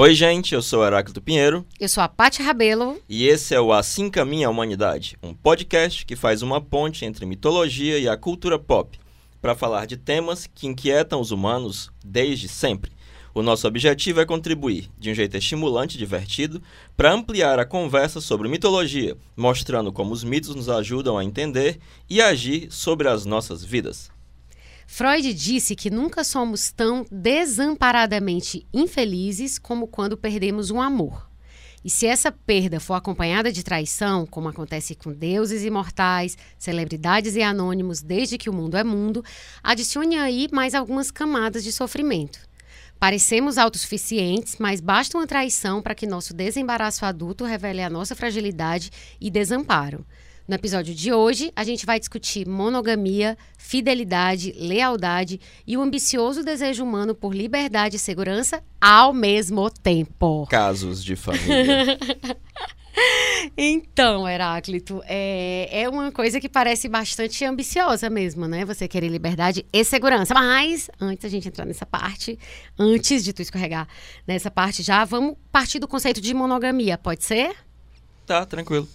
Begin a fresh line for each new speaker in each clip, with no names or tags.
Oi, gente, eu sou Heráclito Pinheiro.
Eu sou a Paty Rabelo.
E esse é o Assim Caminha a Humanidade, um podcast que faz uma ponte entre mitologia e a cultura pop, para falar de temas que inquietam os humanos desde sempre. O nosso objetivo é contribuir, de um jeito estimulante e divertido, para ampliar a conversa sobre mitologia, mostrando como os mitos nos ajudam a entender e agir sobre as nossas vidas.
Freud disse que nunca somos tão desamparadamente infelizes como quando perdemos um amor. E se essa perda for acompanhada de traição, como acontece com deuses imortais, celebridades e anônimos desde que o mundo é mundo, adicione aí mais algumas camadas de sofrimento. Parecemos autossuficientes, mas basta uma traição para que nosso desembaraço adulto revele a nossa fragilidade e desamparo. No episódio de hoje, a gente vai discutir monogamia, fidelidade, lealdade e o ambicioso desejo humano por liberdade e segurança ao mesmo tempo.
Casos de família.
Então, Heráclito, é, é uma coisa que parece bastante ambiciosa mesmo, né? Você querer liberdade e segurança. Mas, antes a gente entrar nessa parte, antes de tu escorregar nessa parte já, vamos partir do conceito de monogamia, pode ser?
Tá, tranquilo.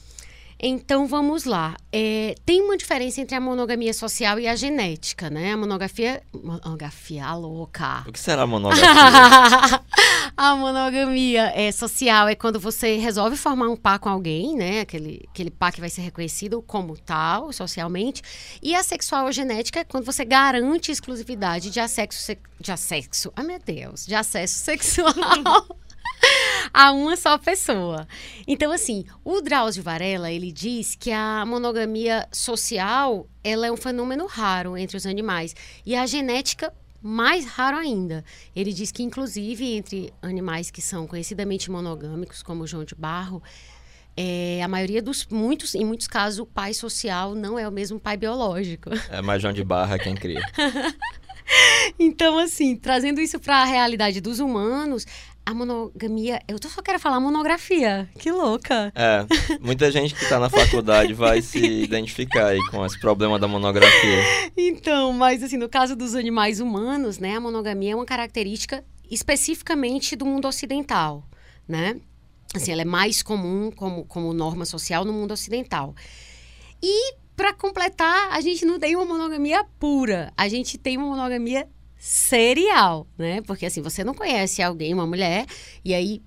Então vamos lá. É, tem uma diferença entre a monogamia social e a genética, né? A monografia. Monografia louca.
O que será a monogamia?
a monogamia é, social é quando você resolve formar um par com alguém, né? Aquele, aquele par que vai ser reconhecido como tal, socialmente. E a sexual ou genética é quando você garante exclusividade de acesso. De acesso. Ai, meu Deus. De acesso sexual. a uma só pessoa. Então, assim, o Drauzio Varela, ele diz que a monogamia social, ela é um fenômeno raro entre os animais. E a genética, mais raro ainda. Ele diz que, inclusive, entre animais que são conhecidamente monogâmicos, como o João de Barro, é, a maioria dos muitos, em muitos casos, o pai social não é o mesmo pai biológico.
É mais João de Barra quem cria.
então, assim, trazendo isso para a realidade dos humanos, a monogamia. Eu só quero falar monografia. Que louca.
É, muita gente que está na faculdade vai se identificar aí com esse problema da monografia.
Então, mas assim, no caso dos animais humanos, né, a monogamia é uma característica especificamente do mundo ocidental, né? Assim, ela é mais comum como, como norma social no mundo ocidental. E para completar, a gente não tem uma monogamia pura, a gente tem uma monogamia serial, né? Porque assim, você não conhece alguém, uma mulher, e aí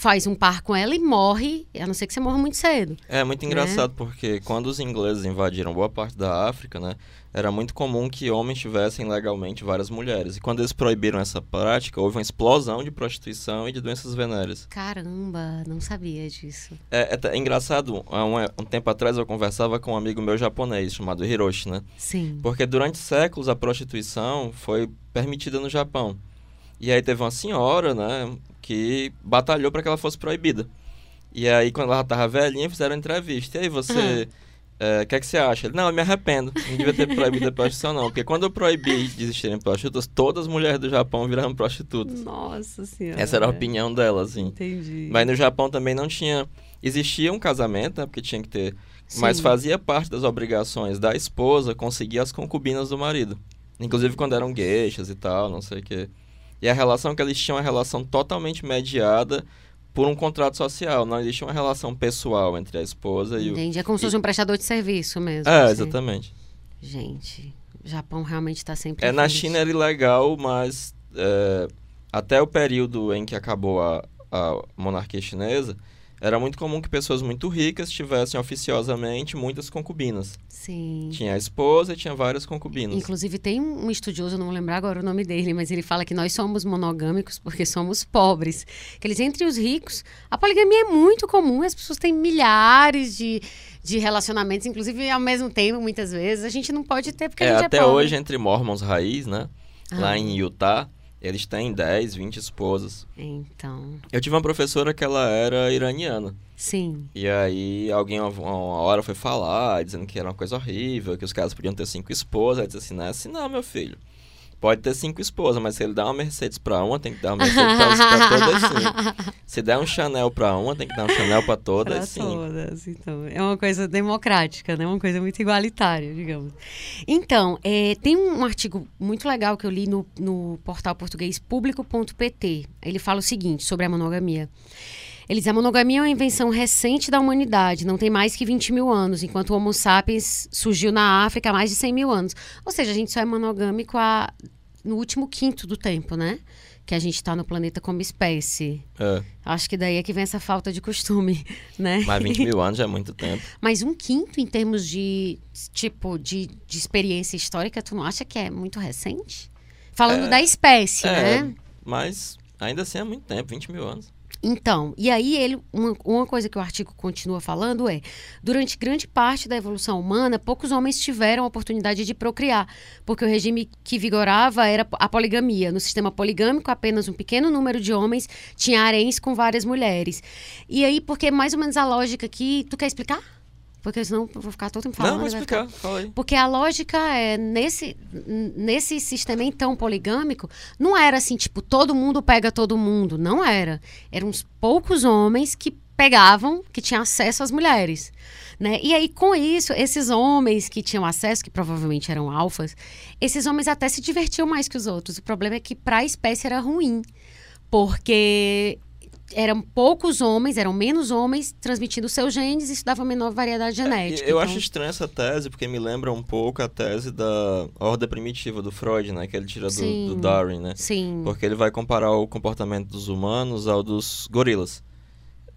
faz um par com ela e morre, a não ser que você morra muito cedo.
É muito engraçado né? porque quando os ingleses invadiram boa parte da África, né, era muito comum que homens tivessem legalmente várias mulheres. E quando eles proibiram essa prática, houve uma explosão de prostituição e de doenças venéreas.
Caramba, não sabia disso.
É, é, é engraçado, um, um, tempo atrás eu conversava com um amigo meu japonês chamado Hiroshi, né?
Sim.
Porque durante séculos a prostituição foi permitida no Japão. E aí teve uma senhora, né, que batalhou para que ela fosse proibida. E aí, quando ela tava velhinha, fizeram entrevista. E aí, você. Uhum. O que é que você acha? Ele, não, eu me arrependo. Não devia ter proibido a prostituição, não. Porque quando eu proibi de existirem prostitutas, todas as mulheres do Japão viraram prostitutas.
Nossa Senhora.
Essa era a opinião dela, assim.
Entendi.
Mas no Japão também não tinha... Existia um casamento, né? Porque tinha que ter... Sim. Mas fazia parte das obrigações da esposa conseguir as concubinas do marido. Inclusive quando eram gueixas e tal, não sei o quê. E a relação que eles tinham é uma relação totalmente mediada por um contrato social. Não existe uma relação pessoal entre a esposa e
o.
Entendi.
É como se fosse um prestador de serviço mesmo.
É, assim. exatamente.
Gente, o Japão realmente está sempre.
É, na China era ilegal, mas é, até o período em que acabou a, a monarquia chinesa, era muito comum que pessoas muito ricas tivessem oficiosamente muitas concubinas.
Sim.
Tinha a esposa e tinha várias concubinas.
Inclusive, tem um estudioso, não vou lembrar agora o nome dele, mas ele fala que nós somos monogâmicos porque somos pobres. Que eles, entre os ricos, a poligamia é muito comum, as pessoas têm milhares de, de relacionamentos, inclusive ao mesmo tempo, muitas vezes. A gente não pode ter porque
é,
a gente
até
é
Até hoje, entre mormons raiz, né? Ah. Lá em Utah eles têm 10, 20 esposas.
Então.
Eu tive uma professora que ela era iraniana.
Sim.
E aí alguém uma, hora foi falar, dizendo que era uma coisa horrível, que os caras podiam ter cinco esposas. Aí disse assim, não é assim não, meu filho. Pode ter cinco esposas, mas se ele dá uma Mercedes pra uma, tem que dar uma Mercedes pra, pra todas sim. Se der um Chanel pra uma, tem que dar um Chanel pra todas
Pra
sim.
todas, então. É uma coisa democrática, né? Uma coisa muito igualitária, digamos. Então, é, tem um artigo muito legal que eu li no, no portal português público.pt. Ele fala o seguinte sobre a monogamia. Ele diz: a monogamia é uma invenção recente da humanidade, não tem mais que 20 mil anos, enquanto o Homo sapiens surgiu na África há mais de 100 mil anos. Ou seja, a gente só é monogâmico há- no último quinto do tempo, né? Que a gente está no planeta como espécie.
É,
Acho que daí é que vem essa falta de costume, né?
mas 20 mil anos já é muito tempo.
Mas um quinto em termos de, tipo, de, de experiência histórica, tu não acha que é muito recente? Falando
É,
da espécie,
É,
né?
mas ainda assim é muito tempo, 20 mil anos.
Então, e aí ele, uma, uma coisa que o artigo continua falando é, durante grande parte da evolução humana, poucos homens tiveram a oportunidade de procriar, porque o regime que vigorava era a poligamia. No sistema poligâmico, apenas um pequeno número de homens tinha haréns com várias mulheres. E aí, porque mais ou menos a lógica aqui, tu quer explicar? Porque senão eu vou ficar todo tempo falando.
Não, vou
vai ficar-
explicar, fala aí.
porque a lógica é, nesse, nesse sistema então poligâmico, não era assim, tipo, todo mundo pega todo mundo. Não era. Eram uns poucos homens que pegavam, que tinham acesso às mulheres. Né? E aí, com isso, esses homens que tinham acesso, que provavelmente eram alfas, esses homens até se divertiam mais que os outros. O problema é que para a espécie era ruim. Porque eram poucos homens, eram menos homens transmitindo seus genes e isso dava menor variedade genética.
Eu
Então-
acho estranha essa tese, porque me lembra um pouco a tese da ordem primitiva do Freud, né? Que ele tira do, do Darwin, né?
Sim.
Porque ele vai comparar o comportamento dos humanos ao dos gorilas.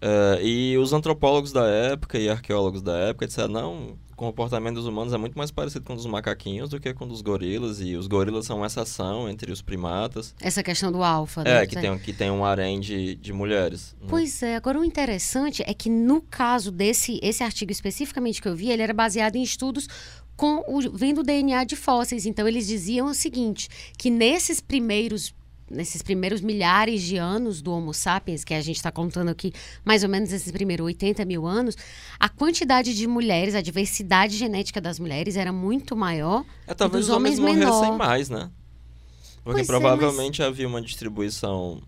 Eh, e os antropólogos da época e arqueólogos da época disseram, não, comportamento dos humanos é muito mais parecido com o dos macaquinhos do que com o dos gorilas, e os gorilas são uma exceção entre os primatas.
Essa questão do alfa, né?
É, que tem, que tem um harém de, de mulheres. né?
Pois é, agora o interessante é que no caso desse esse artigo especificamente que eu vi, ele era baseado em estudos com o, vendo o DNA de fósseis. Então eles diziam o seguinte, que nesses primeiros nesses primeiros milhares de anos do Homo sapiens, que a gente está contando aqui mais ou menos esses primeiros 80 mil anos, a quantidade de mulheres, a diversidade genética das mulheres era muito maior.
É, talvez os homens
homens
morressem
menor.
mais, né? Porque
Pois é,
provavelmente havia uma distribuição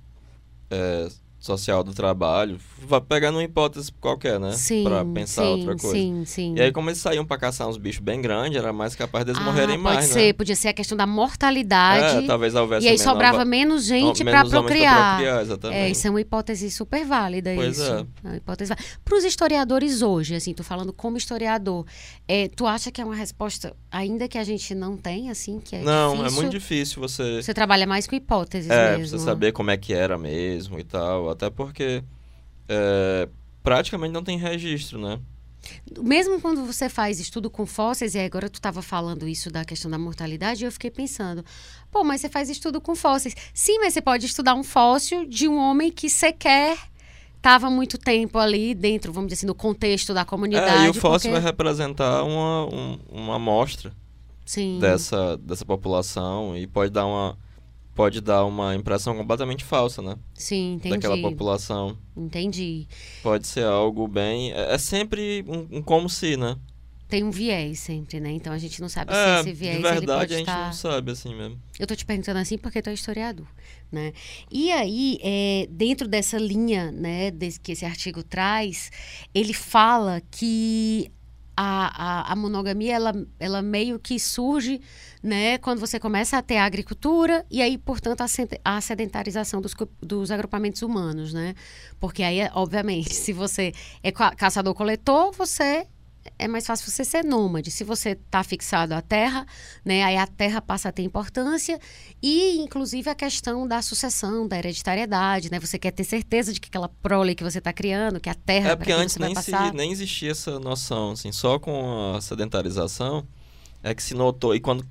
é, social do trabalho. Vai pegar numa hipótese qualquer, né?
Sim,
pra pensar
sim,
outra coisa.
sim, sim.
E aí, como eles saíam pra caçar uns bichos bem grandes, era mais capaz deles
Ah,
morrerem
pode
mais,
ser,
né?
podia ser a questão da mortalidade.
É, talvez houvesse
E aí
menor
sobrava
va-
menos gente
menos pra
procriar.
procriar, exatamente.
É, isso é uma hipótese super válida
Pois
isso.
é.
uma hipótese Para os historiadores hoje, assim, tô falando como historiador, é, tu acha que é uma resposta ainda que a gente não tem, assim, que é
Não,
difícil?
é muito difícil você...
Você trabalha mais com hipóteses
É,
mesmo.
você saber como é que era mesmo e tal. Até porque é, praticamente não tem registro, né?
Mesmo quando você faz estudo com fósseis, e agora tu estava falando isso da questão da mortalidade, eu fiquei pensando, pô, mas você faz estudo com fósseis. Sim, mas você pode estudar um fóssil de um homem que sequer estava muito tempo ali dentro, vamos dizer assim, no contexto da comunidade.
É, e o fóssil
porque-
vai representar uma, um- uma amostra
Sim.
dessa, dessa população e pode dar uma pode dar uma impressão completamente falsa, né?
Sim, entendi.
Daquela população.
Entendi.
Pode ser algo bem. É, é sempre um, um como se, né?
Tem um viés sempre, né? Então a gente não sabe
É,
se esse viés
de verdade a gente
estar...
não sabe assim mesmo.
Eu tô te perguntando assim porque tu é historiador, né? E aí, é, dentro dessa linha, né, desse, que esse artigo traz, ele fala que a, a, a monogamia, ela, ela meio que surge, né, quando você começa a ter a agricultura e aí, portanto, a, sed- a sedentarização dos, dos agrupamentos humanos, né? Porque aí, obviamente, se você é ca- caçador-coletor, você é mais fácil você ser nômade. Se você está fixado à terra, né, aí a terra passa a ter importância e, inclusive, a questão da sucessão, da hereditariedade, né? Você quer ter certeza de que aquela prole que você está criando, que a terra
É porque antes nem, se, nem existia essa noção, assim, só com a sedentarização é que se notou. E quando.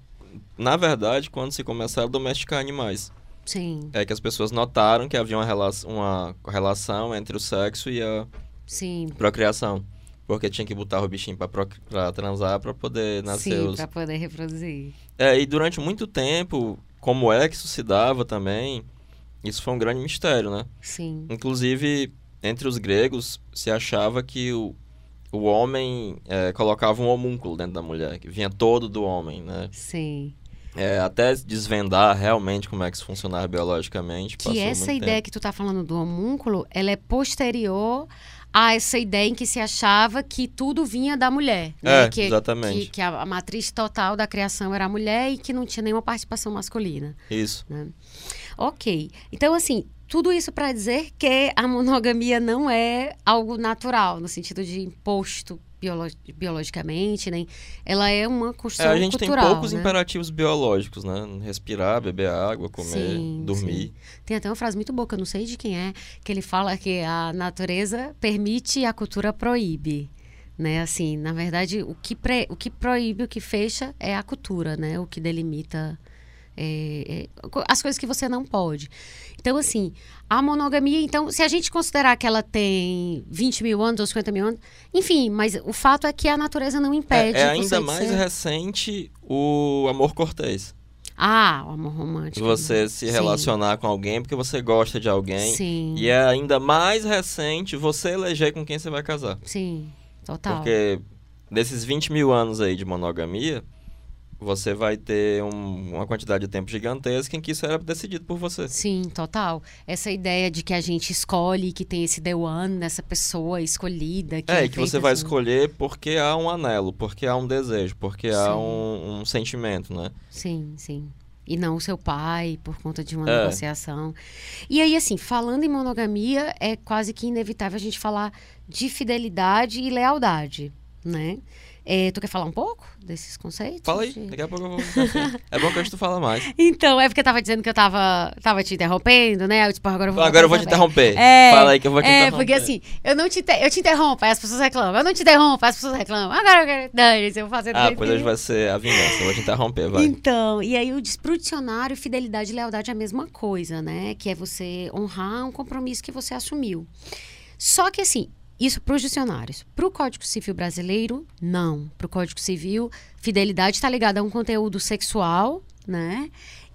Na verdade, quando se começaram a domesticar animais.
Sim,
É que as pessoas notaram que havia uma, rela uma relação entre o sexo e a
sim,
procriação. Porque tinha que botar o bichinho pra, pra transar pra poder nascer
sim,
os.
para poder reproduzir.
É, e durante muito tempo, como é que isso se dava também, isso foi um grande mistério, né?
Sim,
Inclusive, entre os gregos, se achava que o, o homem é, colocava um homúnculo dentro da mulher, que vinha todo do homem, né?
sim.
É, até desvendar realmente como é que isso funcionava biologicamente.
Que essa ideia
tempo.
que tu tá falando do homúnculo, ela é posterior a essa ideia em que se achava que tudo vinha da mulher. Né?
É,
que,
exatamente.
Que, que a, a matriz total da criação era a mulher e que não tinha nenhuma participação masculina.
Isso.
né? Ok. Então, assim, tudo isso para dizer que a monogamia não é algo natural, no sentido de imposto biolo- biologicamente, nem. Ela é uma
É,
construção
a gente
cultural.
tem poucos
né?
imperativos biológicos, né? Respirar, beber água, comer,
Sim,
dormir.
Tem até uma frase muito boa, que eu não sei de quem é, que ele fala que a natureza permite e a cultura proíbe. Né, assim, na verdade, o que, pre- o que proíbe, o que fecha é a cultura, né? O que delimita é, é, as coisas que você não pode. Então, assim, a monogamia, então, se a gente considerar que ela tem 20 mil anos ou 50 mil anos, enfim, mas o fato é que a natureza não
É,
impede.
é
você
ainda mais
ser-
recente o amor cortês.
Ah, o amor romântico.
Você se
Sim.
relacionar com alguém porque você gosta de alguém.
Sim.
E é ainda mais recente você eleger com quem você vai casar.
Sim, total.
Porque nesses 20 mil anos aí de monogamia, você vai ter um- uma quantidade de tempo gigantesca em que isso era decidido por você.
Sim, total. Essa ideia de que a gente escolhe, que tem esse the one, nessa pessoa escolhida. Que
É, e que você vai
assim.
escolher porque há um anelo, porque há um desejo, porque
Sim.
há um, um sentimento, né?
Sim, sim. E não o seu pai, por conta de uma
É.
negociação. E aí, assim, falando em monogamia, é quase que inevitável a gente falar de fidelidade e lealdade, né? É, tu quer falar um pouco desses conceitos?
Fala aí,
De-
daqui a pouco eu vou. é bom que hoje tu fala mais.
Então, é porque eu tava dizendo que eu tava, tava te interrompendo, né? Eu, tipo, agora eu vou
Agora eu vou te interromper.
É,
Fala aí que eu vou te
é,
interromper.
porque assim, eu não te, inter- eu te interrompo, aí as pessoas reclamam. Eu não te interrompo, aí as pessoas reclamam. Agora eu quero. Dane-se, eu vou fazer
Ah, pois hoje vai ser a vingança. Eu vou te interromper, vai.
Então, e aí o pro dicionário, fidelidade e lealdade é a mesma coisa, né? Que é você honrar um compromisso que você assumiu. Só que assim, isso para os dicionários. Para o Código Civil brasileiro, não. Para o Código Civil, fidelidade está ligada a um conteúdo sexual, né?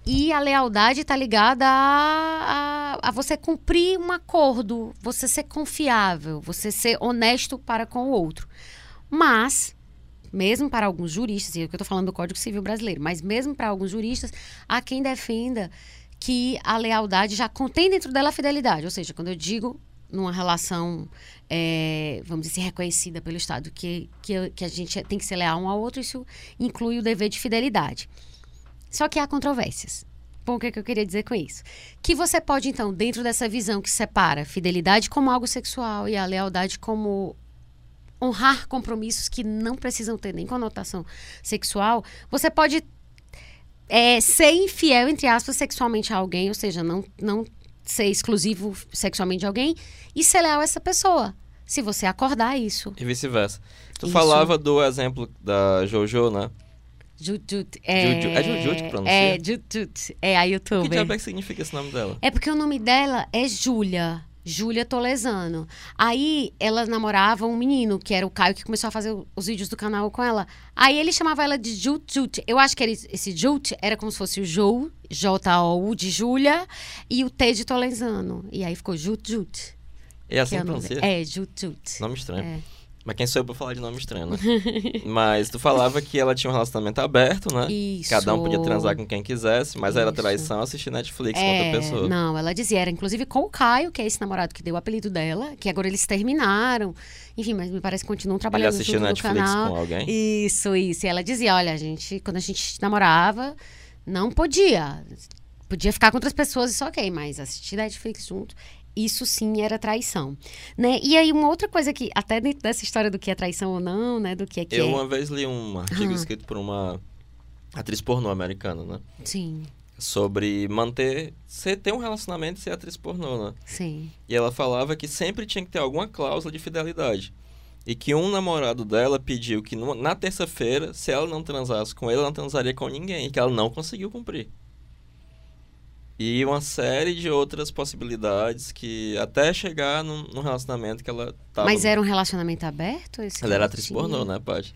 E a lealdade está ligada a, a, a você cumprir um acordo, você ser confiável, você ser honesto para com o outro. Mas, mesmo para alguns juristas, e é o que eu estou falando do Código Civil brasileiro, mas mesmo para alguns juristas, há quem defenda que a lealdade já contém dentro dela a fidelidade. Ou seja, quando eu digo numa relação, é, vamos dizer, reconhecida pelo Estado, que, que, que a gente tem que ser leal um ao outro, isso inclui o dever de fidelidade. Só que há controvérsias. Bom, o que, é que eu queria dizer com isso? Que você pode, então, dentro dessa visão que separa fidelidade como algo sexual e a lealdade como honrar compromissos que não precisam ter nem conotação sexual, você pode é, ser infiel, entre aspas, sexualmente a alguém, ou seja, não, não ser exclusivo sexualmente de alguém e ser leal a essa pessoa. Se você acordar isso.
E vice-versa. Tu
Isso.
falava do exemplo da Jojo, né?
Jujut, é,
Juju- é Jujut que pronuncia?
É, Jujut. É a
O que
youtuber.
diabo é que significa esse nome dela?
É porque o nome dela é Júlia. Júlia Tolesano. Aí ela namorava um menino, que era o Caio, que começou a fazer os vídeos do canal com ela. Aí ele chamava ela de Jut Jut. Eu acho que esse- esse Jut era como se fosse o Jou, J-O-U de Júlia, e o T de Tolesano. E aí ficou Jut Jut.
É assim
que é
pronuncia?
É, Jut Jut.
Nome estranho.
É.
Mas quem sou eu pra falar de nome estranho, né? mas tu falava que ela tinha um relacionamento aberto, né?
Isso.
Cada um podia transar com quem quisesse, mas era
Isso.
traição assistir Netflix com
É,
outra pessoa.
Não, ela dizia, era inclusive com o Caio, que é esse namorado que deu o apelido dela, que agora eles terminaram. Enfim, mas me parece que continuam trabalhando junto no
Netflix
canal.
com alguém?
Isso, isso. E ela dizia, olha, a gente, quando a gente namorava, não podia. Podia ficar com outras pessoas, isso ok, mas assistir Netflix junto, isso sim era traição. Né? E aí, uma outra coisa que, até dentro dessa história do que é traição ou não, né? Do que é que
Eu
é.
uma vez li um artigo
Ah.
escrito por uma atriz pornô americana, né?
Sim,
Sobre manter, ser, ter um relacionamento e ser atriz pornô, né?
sim.
E ela falava que sempre tinha que ter alguma cláusula de fidelidade. E que um namorado dela pediu que na terça-feira, se ela não transasse com ele, ela não transaria com ninguém. E que ela não conseguiu cumprir. E uma série de outras possibilidades que até chegar num, num relacionamento que ela tava.
Mas era um relacionamento aberto? Esse que
Ela era atriz
tinha?
pornô, né, Paty?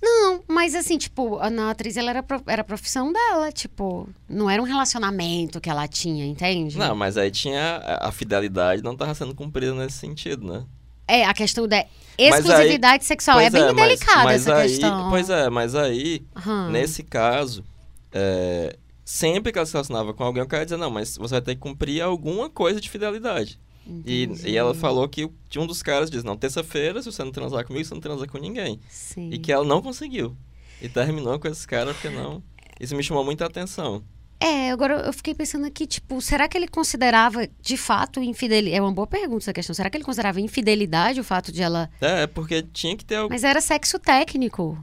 Não, mas assim, tipo, a atriz ela era, era a profissão dela, tipo, não era um relacionamento que ela tinha, entende?
Não, mas aí tinha. a- A fidelidade não tava sendo cumprida nesse sentido, né?
É, a questão da exclusividade sexual. É bem
mas-
delicada
mas
essa
aí,
questão.
Pois é, mas aí,
Aham.
nesse caso, é, sempre que ela se relacionava com alguém, o cara ia dizer, não, mas você vai ter que cumprir alguma coisa de fidelidade. E, e ela falou que um dos caras diz, não, terça-feira, se você não transar comigo, você não transa com ninguém.
Sim.
E que ela não conseguiu. E terminou com esse cara porque não. Isso me chamou muita atenção.
É, agora eu fiquei pensando aqui, tipo, será que ele considerava de fato infidelidade? É uma boa pergunta essa questão. Será que ele considerava infidelidade o fato de ela.
É, porque tinha que ter.
Mas era sexo técnico.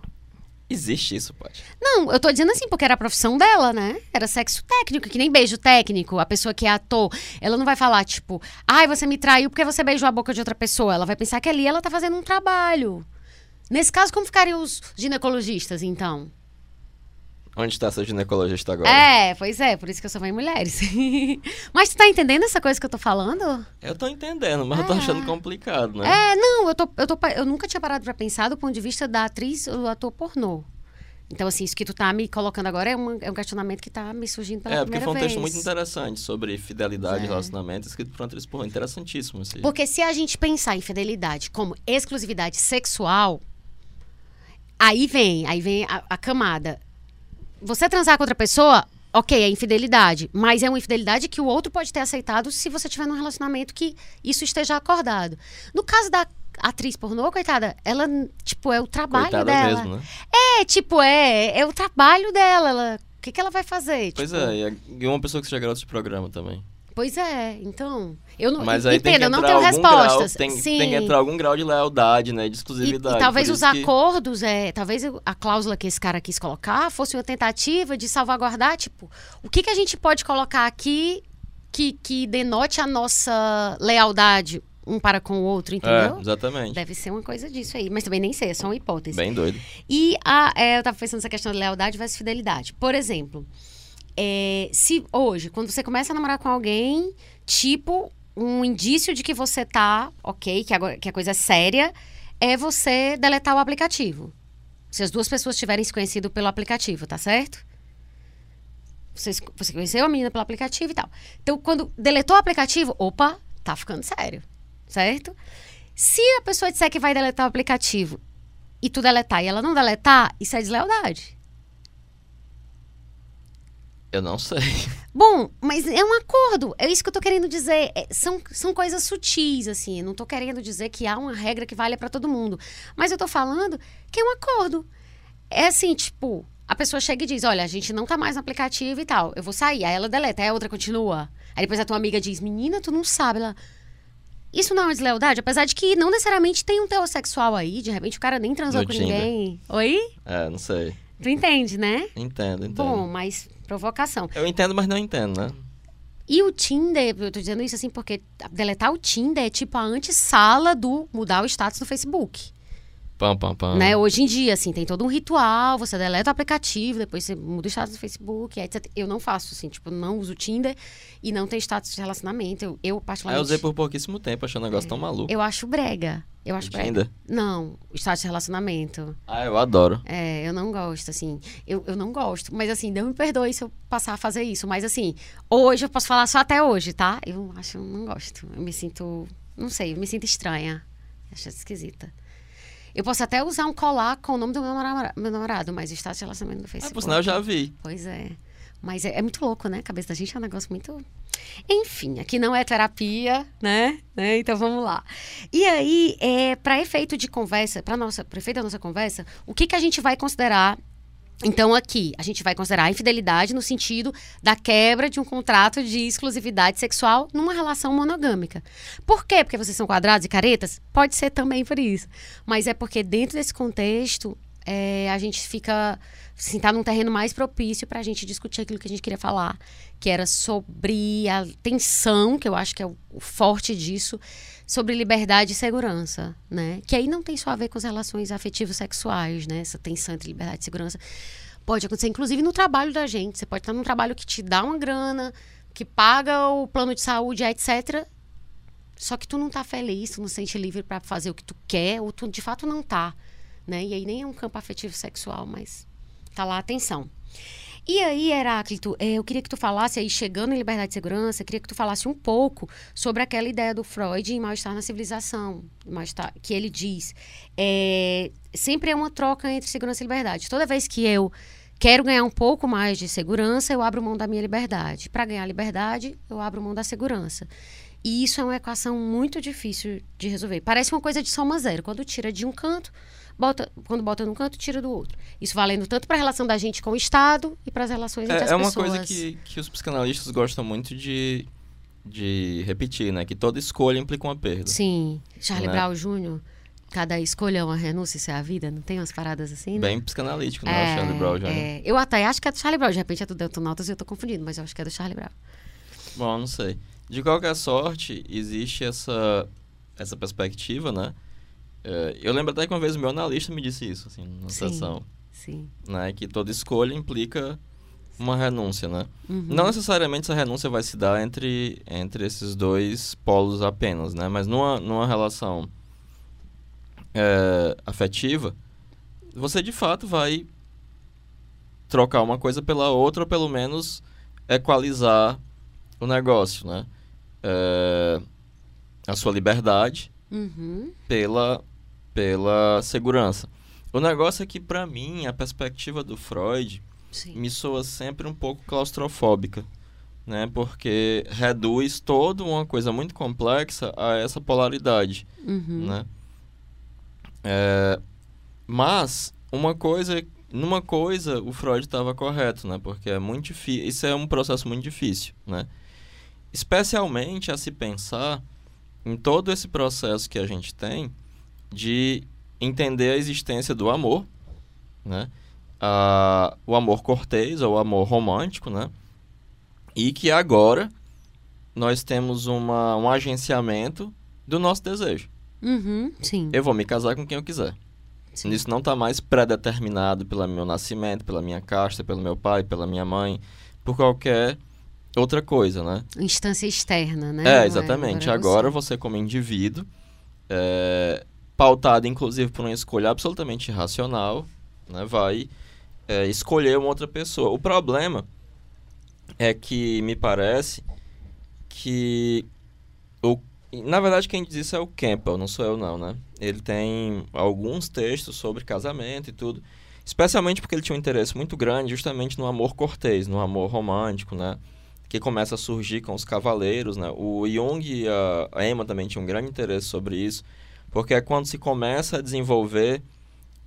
Existe isso, Paty.
Não, eu tô dizendo assim, porque era a profissão dela, né? Era sexo técnico, que nem beijo técnico. A pessoa que é ator, ela não vai falar, tipo, ai, você me traiu porque você beijou a boca de outra pessoa. Ela vai pensar que ali ela tá fazendo um trabalho. Nesse caso, como ficariam os ginecologistas, então?
Onde está essa ginecologista agora?
É, pois é, por isso que eu sou mãe mulheres. Mas tu tá entendendo essa coisa que eu tô falando?
Eu tô entendendo, mas eu tô
É.
achando complicado, né?
É, não, eu, tô, eu, tô, eu nunca tinha parado pra pensar do ponto de vista da atriz ou do ator pornô. Então, assim, isso que tu tá me colocando agora é, uma- é um questionamento que tá me surgindo pela
É, porque
primeira
foi um
vez.
texto muito interessante sobre fidelidade e
É.
relacionamento, escrito por uma atriz pornô. Interessantíssimo esse.
Porque se a gente pensar em fidelidade como exclusividade sexual, aí vem, aí vem a, a camada. Você transar com outra pessoa, ok, é infidelidade, mas é uma infidelidade que o outro pode ter aceitado se você tiver num relacionamento que isso esteja acordado. No caso da atriz pornô, coitada, ela, tipo, é o trabalho
Coitada
dela.
mesmo, né?
É, tipo, é, é o trabalho dela. Ela, o que, que ela vai fazer?
Pois
Tipo,
é, e é- e uma pessoa que seja garota de programa também.
Pois é, então. Eu não
Mas aí
entendo,
tem que
eu não
entrar
tenho
algum
respostas.
grau, tem,
Sim.
tem que entrar algum grau de lealdade, né? De
E,
exclusividade.
e talvez
Por
os
que-
acordos, é, talvez a cláusula que esse cara quis colocar fosse uma tentativa de salvaguardar, tipo, o que, que a gente pode colocar aqui que, que denote a nossa lealdade um para com o outro, entendeu?
É, exatamente.
Deve ser uma coisa disso aí, mas também nem sei, é só uma hipótese.
Bem doido.
E a, é, eu tava pensando nessa questão de lealdade versus fidelidade. Por exemplo, é, se hoje, quando você começa a namorar com alguém, tipo, um indício de que você tá ok, que, agora, que a coisa é séria, é você deletar o aplicativo. Se as duas pessoas tiverem se conhecido pelo aplicativo, tá certo? Você, você conheceu a menina pelo aplicativo e tal. Então, quando deletou o aplicativo, opa, tá ficando sério, certo? Se a pessoa disser que vai deletar o aplicativo e tu deletar e ela não deletar, isso é deslealdade.
Eu não sei.
Bom, mas é um acordo. É isso que eu tô querendo dizer. É, são, são coisas sutis, assim. Eu não tô querendo dizer que há uma regra que vale pra todo mundo. Mas eu tô falando que é um acordo. É assim, tipo, a pessoa chega e diz: Olha, a gente não tá mais no aplicativo e tal. Eu vou sair. Aí ela deleta, aí a outra continua. Aí depois a tua amiga diz: Menina, tu não sabe. Ela. Isso não é uma deslealdade? Apesar de que não necessariamente tem um teor sexual aí. De repente o cara nem transou
No
com
Tinder.
ninguém. Oi?
É, não sei.
Tu entende, né?
Entendo, entendo.
Bom, mas provocação.
Eu entendo, mas não entendo, né?
E o Tinder, eu tô dizendo isso assim porque deletar o Tinder é tipo a antessala do mudar o status do Facebook.
Pam, pam, pam.
Né? Hoje em dia, assim, tem todo um ritual, você deleta o aplicativo, depois você muda o status do Facebook, etc. Eu não faço, assim, tipo, não uso o Tinder e não tem status de relacionamento. Eu, eu particularmente.
eu usei por pouquíssimo tempo, achei um negócio tão maluco.
Eu acho brega. Eu acho.
Tinder?
Não, o status de relacionamento.
Ah, eu adoro.
É, eu não gosto, assim. Eu, eu não gosto. Mas, assim, não me perdoe se eu passar a fazer isso. Mas, assim, hoje eu posso falar só até hoje, tá? Eu acho, eu não gosto. Eu me sinto, não sei, eu me sinto estranha. Acho esquisita. Eu posso até usar um colar com o nome do meu namora- meu namorado, mas o status de relacionamento do
Ah,
Facebook.
por sinal, eu já vi.
Pois é. Mas é, é muito louco, né? A cabeça da gente é um negócio muito. Enfim, aqui não é terapia, né? Né? Então vamos lá. E aí, é, para efeito de conversa, para nossa, pra efeito da nossa conversa, o que, que a gente vai considerar? Então, aqui, a gente vai considerar a infidelidade no sentido da quebra de um contrato de exclusividade sexual numa relação monogâmica. Por quê? Porque vocês são quadrados e caretas? Pode ser também por isso. Mas é porque dentro desse contexto, é, a gente fica assim, tá num terreno mais propício para a gente discutir aquilo que a gente queria falar, que era sobre a tensão, que eu acho que é o, o forte disso, sobre liberdade e segurança, né? Que aí não tem só a ver com as relações afetivos sexuais, né? Essa tensão entre liberdade e segurança pode acontecer, inclusive no trabalho da gente. Você pode estar num trabalho que te dá uma grana, que paga o plano de saúde, etc. Só que tu não tá feliz, tu não se sente livre para fazer o que tu quer, ou tu de fato não tá, né? E aí nem é um campo afetivo sexual, mas tá lá atenção. E aí, Heráclito, eh, eu queria que tu falasse aí, chegando em liberdade e segurança, queria que tu falasse um pouco sobre aquela ideia do Freud em mal-estar na civilização, mal-estar, que ele diz, é, sempre é uma troca entre segurança e liberdade. Toda vez que eu quero ganhar um pouco mais de segurança, eu abro mão da minha liberdade. Para ganhar liberdade, eu abro mão da segurança. E isso é uma equação muito difícil de resolver. Parece uma coisa de soma zero. Quando tira de um canto, bota, quando bota num canto, tira do outro. Isso valendo tanto para a relação da gente com o Estado e para as relações entre
É,
as
é uma
pessoas.
coisa que, que os psicanalistas gostam muito de, de repetir, né? Que toda escolha implica uma perda.
Sim. Charlie
Né?
Brown Jr., cada escolha é uma renúncia, isso é a vida. Não tem umas paradas assim, né?
Bem psicanalítico, né? o Charlie Brown já.
é. Eu até acho que é do Charlie Brown. De repente é do Detonautas e eu tô confundindo, mas eu acho que é do Charlie Brown.
Bom, não sei. De qualquer sorte, existe essa, essa perspectiva, né? É, eu lembro até que uma vez o meu analista me disse isso, assim, na
Sim.
sessão,
Sim.
né? Que toda escolha implica uma renúncia, né?
Uhum.
Não necessariamente essa renúncia vai se dar entre, entre esses dois polos apenas, né? Mas numa, numa relação é, afetiva, você de fato vai trocar uma coisa pela outra, ou pelo menos equalizar o negócio, né? É, a sua liberdade
Uhum.
pela, pela segurança. O negócio é que, para mim, a perspectiva do Freud
Sim.
me soa sempre um pouco claustrofóbica, né? Porque reduz toda uma coisa muito complexa a essa polaridade,
Uhum.
né? É, mas uma coisa, numa coisa o Freud estava correto, né? Porque é muito difícil, isso é um processo muito difícil, né? Especialmente a se pensar em todo esse processo que a gente tem de entender a existência do amor, né? Ah, o amor cortês ou o amor romântico, né? E que agora nós temos uma, um agenciamento do nosso desejo.
Uhum. Sim.
Eu vou me casar com quem eu quiser.
Sim.
Isso não está mais pré-determinado pelo meu nascimento, pela minha casta, pelo meu pai, pela minha mãe, por qualquer outra coisa, né?
Instância externa, né? Não
É, exatamente. Agora você, como indivíduo, é, pautado inclusive por uma escolha absolutamente irracional, né, vai é, escolher uma outra pessoa. O problema é que me parece que o na verdade quem diz isso é o Campbell, não sou eu não, né? Ele tem alguns textos sobre casamento e tudo, especialmente porque ele tinha um interesse muito grande justamente no amor cortês, no amor romântico, né? Que começa a surgir com os cavaleiros, né? O Jung e a Emma também tinham um grande interesse sobre isso, porque é quando se começa a desenvolver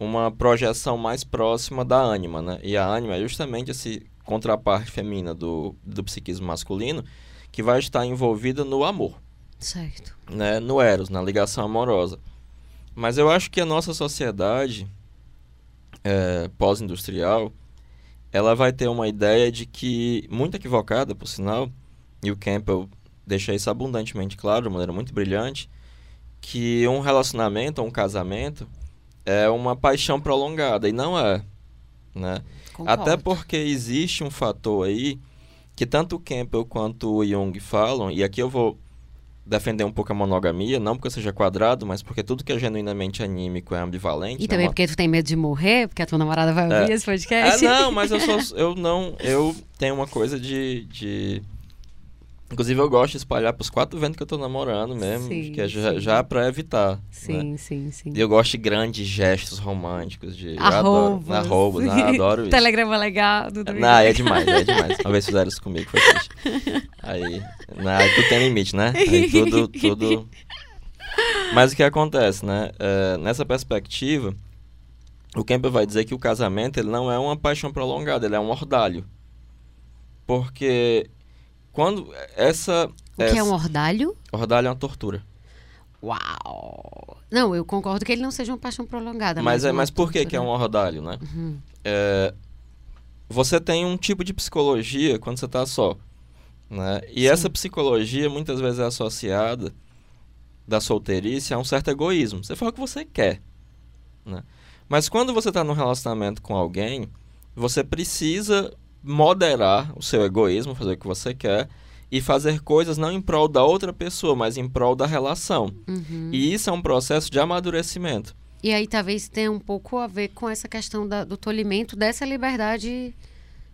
uma projeção mais próxima da ânima, né? E a ânima é justamente esse contraparte feminina do, do psiquismo masculino que vai estar envolvida no amor,
Certo.
né? No eros, na ligação amorosa. Mas eu acho que a nossa sociedade é, pós-industrial ela vai ter uma ideia de que, muito equivocada, por sinal, e o Campbell deixa isso abundantemente claro, de maneira muito brilhante, que um relacionamento, um casamento, é uma paixão prolongada, e não é, né?
Concordo.
Até porque existe um fator aí que tanto o Campbell quanto o Jung falam, e aqui eu vou defender um pouco a monogamia, não porque eu seja quadrado, mas porque tudo que é genuinamente anímico é ambivalente.
E
né?
também porque tu tem medo de morrer, porque a tua namorada vai ouvir
É.
esse
Ah,
podcast.
não, mas eu sou, eu não, eu tenho uma coisa de, de... Inclusive eu gosto de espalhar pros quatro ventos que eu tô namorando mesmo,
Sim,
que é já, já pra evitar, né?
Sim, sim, sim.
E eu gosto de grandes gestos românticos, de...
Arrobas.
arrobas, ah, adoro isso.
Telegrama legal. Do
Não, aí é demais, aí é demais. Uma vez fizeram isso comigo, foi triste. Aí, não, aí tudo tem limite, né? Aí tudo, tudo... Mas o que acontece, né? É, nessa perspectiva, o Campbell vai dizer que o casamento ele não é uma paixão prolongada, ele é um ordalho. Porque quando essa...
O que é
essa-
um ordalho?
Ordalho é uma tortura.
Uau! Não, eu concordo que ele não seja uma paixão prolongada.
Mas, é,
uma
mas por que, que é um ordalho, né?
Uhum.
É, você tem um tipo de psicologia quando você está só. Né? E
Sim.
essa psicologia muitas vezes é associada da solteirice a um certo egoísmo. Você fala o que você quer. Né? Mas quando você está num relacionamento com alguém, você precisa moderar o seu egoísmo, fazer o que você quer e fazer coisas não em prol da outra pessoa, mas em prol da relação.
Uhum.
E isso é um processo de amadurecimento.
E aí talvez tenha um pouco a ver com essa questão da- do tolimento dessa liberdade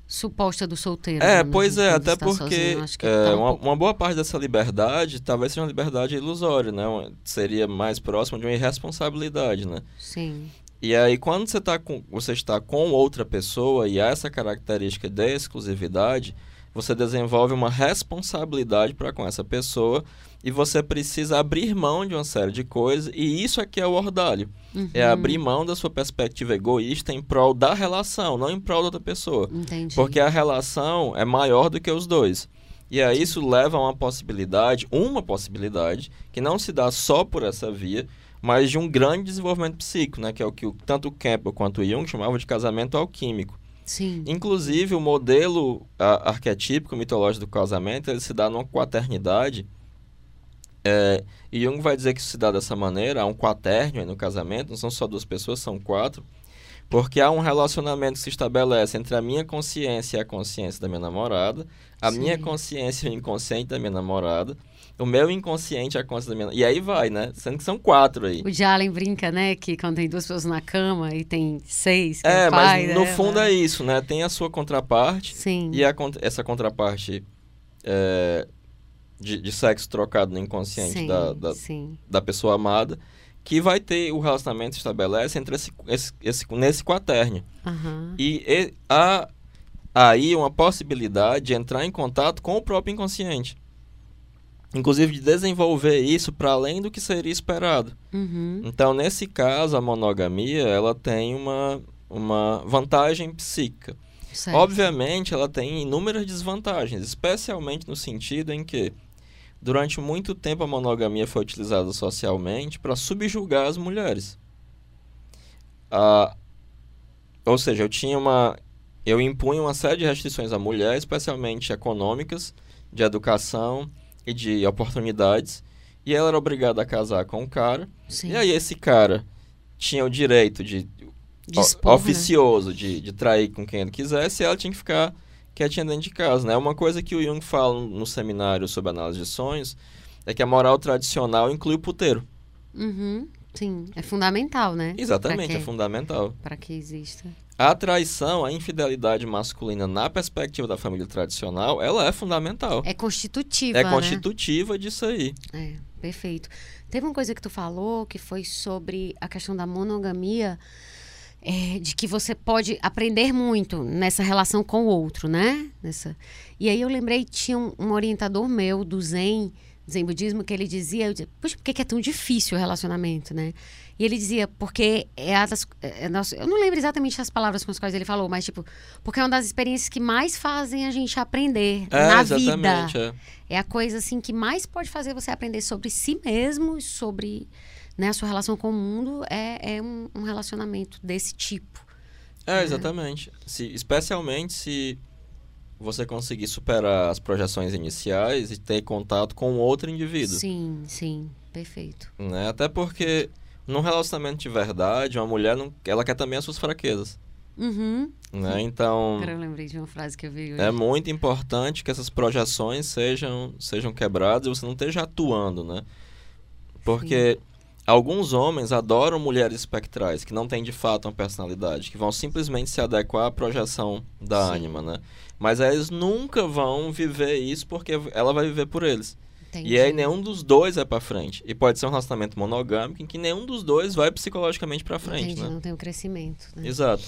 suposta do solteiro.
É,
né?
pois é, até porque
sozinho,
é,
tá um
uma,
pouco-
uma boa parte dessa liberdade talvez seja uma liberdade ilusória, né? Seria mais próximo de uma irresponsabilidade, né?
Sim.
E aí, quando você, tá com, você está com outra pessoa e há essa característica de exclusividade, você desenvolve uma responsabilidade para com essa pessoa e você precisa abrir mão de uma série de coisas. E isso aqui é o ordalho.
Uhum.
É abrir mão da sua perspectiva egoísta em prol da relação, não em prol da outra pessoa.
Entendi.
Porque a relação é maior do que os dois. E aí isso leva a uma possibilidade, uma possibilidade, que não se dá só por essa via, mas de um grande desenvolvimento psíquico, né? Que é o que tanto Campbell quanto Jung chamavam de casamento alquímico.
Sim.
Inclusive, o modelo a- arquetípico mitológico do casamento, ele se dá numa quaternidade. É, e Jung vai dizer que isso se dá dessa maneira, há um quaternio no casamento, não são só duas pessoas, são quatro. Porque há um relacionamento que se estabelece entre a minha consciência e a consciência da minha namorada, a
Sim.
minha consciência e o inconsciente da minha namorada, o meu inconsciente e a consciência da minha... E aí vai, né? Sendo que são quatro aí.
O Jalen brinca, né, que quando tem duas pessoas na cama e tem seis, que
É,
o pai,
mas no
né,
fundo
né?
é isso, né? Tem a sua contraparte,
Sim.
E a essa contraparte é, de, de sexo trocado no inconsciente
sim,
da, da,
sim.
da pessoa amada, que vai ter o relacionamento se estabelece entre esse, esse, esse- nesse quaternio.
Aham.
E, e há aí uma possibilidade de entrar em contato com o próprio inconsciente. Inclusive de desenvolver isso para além do que seria esperado.
Uhum.
Então, nesse caso, a monogamia ela tem uma, uma vantagem psíquica.
Certo.
Obviamente, ela tem inúmeras desvantagens, especialmente no sentido em que, durante muito tempo, a monogamia foi utilizada socialmente para subjugar as mulheres. Ah, ou seja, eu tinha uma. Eu impunha uma série de restrições à mulher, especialmente econômicas, de educação e de oportunidades, e ela era obrigada a casar com um cara,
Sim.
e aí esse cara tinha o direito de o-
né?
oficioso de, de trair com quem ele quisesse, e ela tinha que ficar quietinha dentro de casa, né? Uma coisa que o Jung fala no seminário sobre análise de sonhos é que a moral tradicional inclui o puteiro.
Uhum. Sim, é fundamental, né?
Exatamente, é fundamental.
Para que exista.
A traição, a infidelidade masculina na perspectiva da família tradicional, ela é fundamental.
É constitutiva,
É
né?
constitutiva disso aí.
É, perfeito. Teve uma coisa que tu falou que foi sobre a questão da monogamia, é, de que você pode aprender muito nessa relação com o outro, né? Nessa... E aí eu lembrei, tinha um, um orientador meu do Zen, Zen Budismo, que ele dizia, eu dizia, puxa, por que é tão difícil o relacionamento, né? E ele dizia, porque é a das, é, é eu não lembro exatamente as palavras com as quais ele falou, mas tipo, porque é uma das experiências que mais fazem a gente aprender
É,
na
exatamente.
vida.
é.
É a coisa assim que mais pode fazer você aprender sobre si mesmo e sobre né, a sua relação com o mundo é, é um, um relacionamento desse tipo.
É, exatamente. Se, especialmente se você conseguir superar as projeções iniciais e ter contato com outro indivíduo.
Sim, sim, perfeito.
Né? Até porque num relacionamento de verdade, uma mulher não, ela quer também as suas fraquezas.
Uhum.
Né? Então
Agora eu lembrei de uma frase que eu vi hoje.
é muito importante que essas projeções sejam, sejam quebradas e você não esteja atuando, né? Porque alguns homens adoram mulheres espectrais, que não têm de fato uma personalidade, que vão simplesmente se adequar à projeção da
Sim.
ânima, né? Mas eles nunca vão viver isso porque ela vai viver por eles.
Entendi.
E aí nenhum dos dois vai pra frente. E pode ser um relacionamento monogâmico em que nenhum dos dois vai psicologicamente pra frente,
Entendi,
né?
não tem o crescimento. né?
Exato.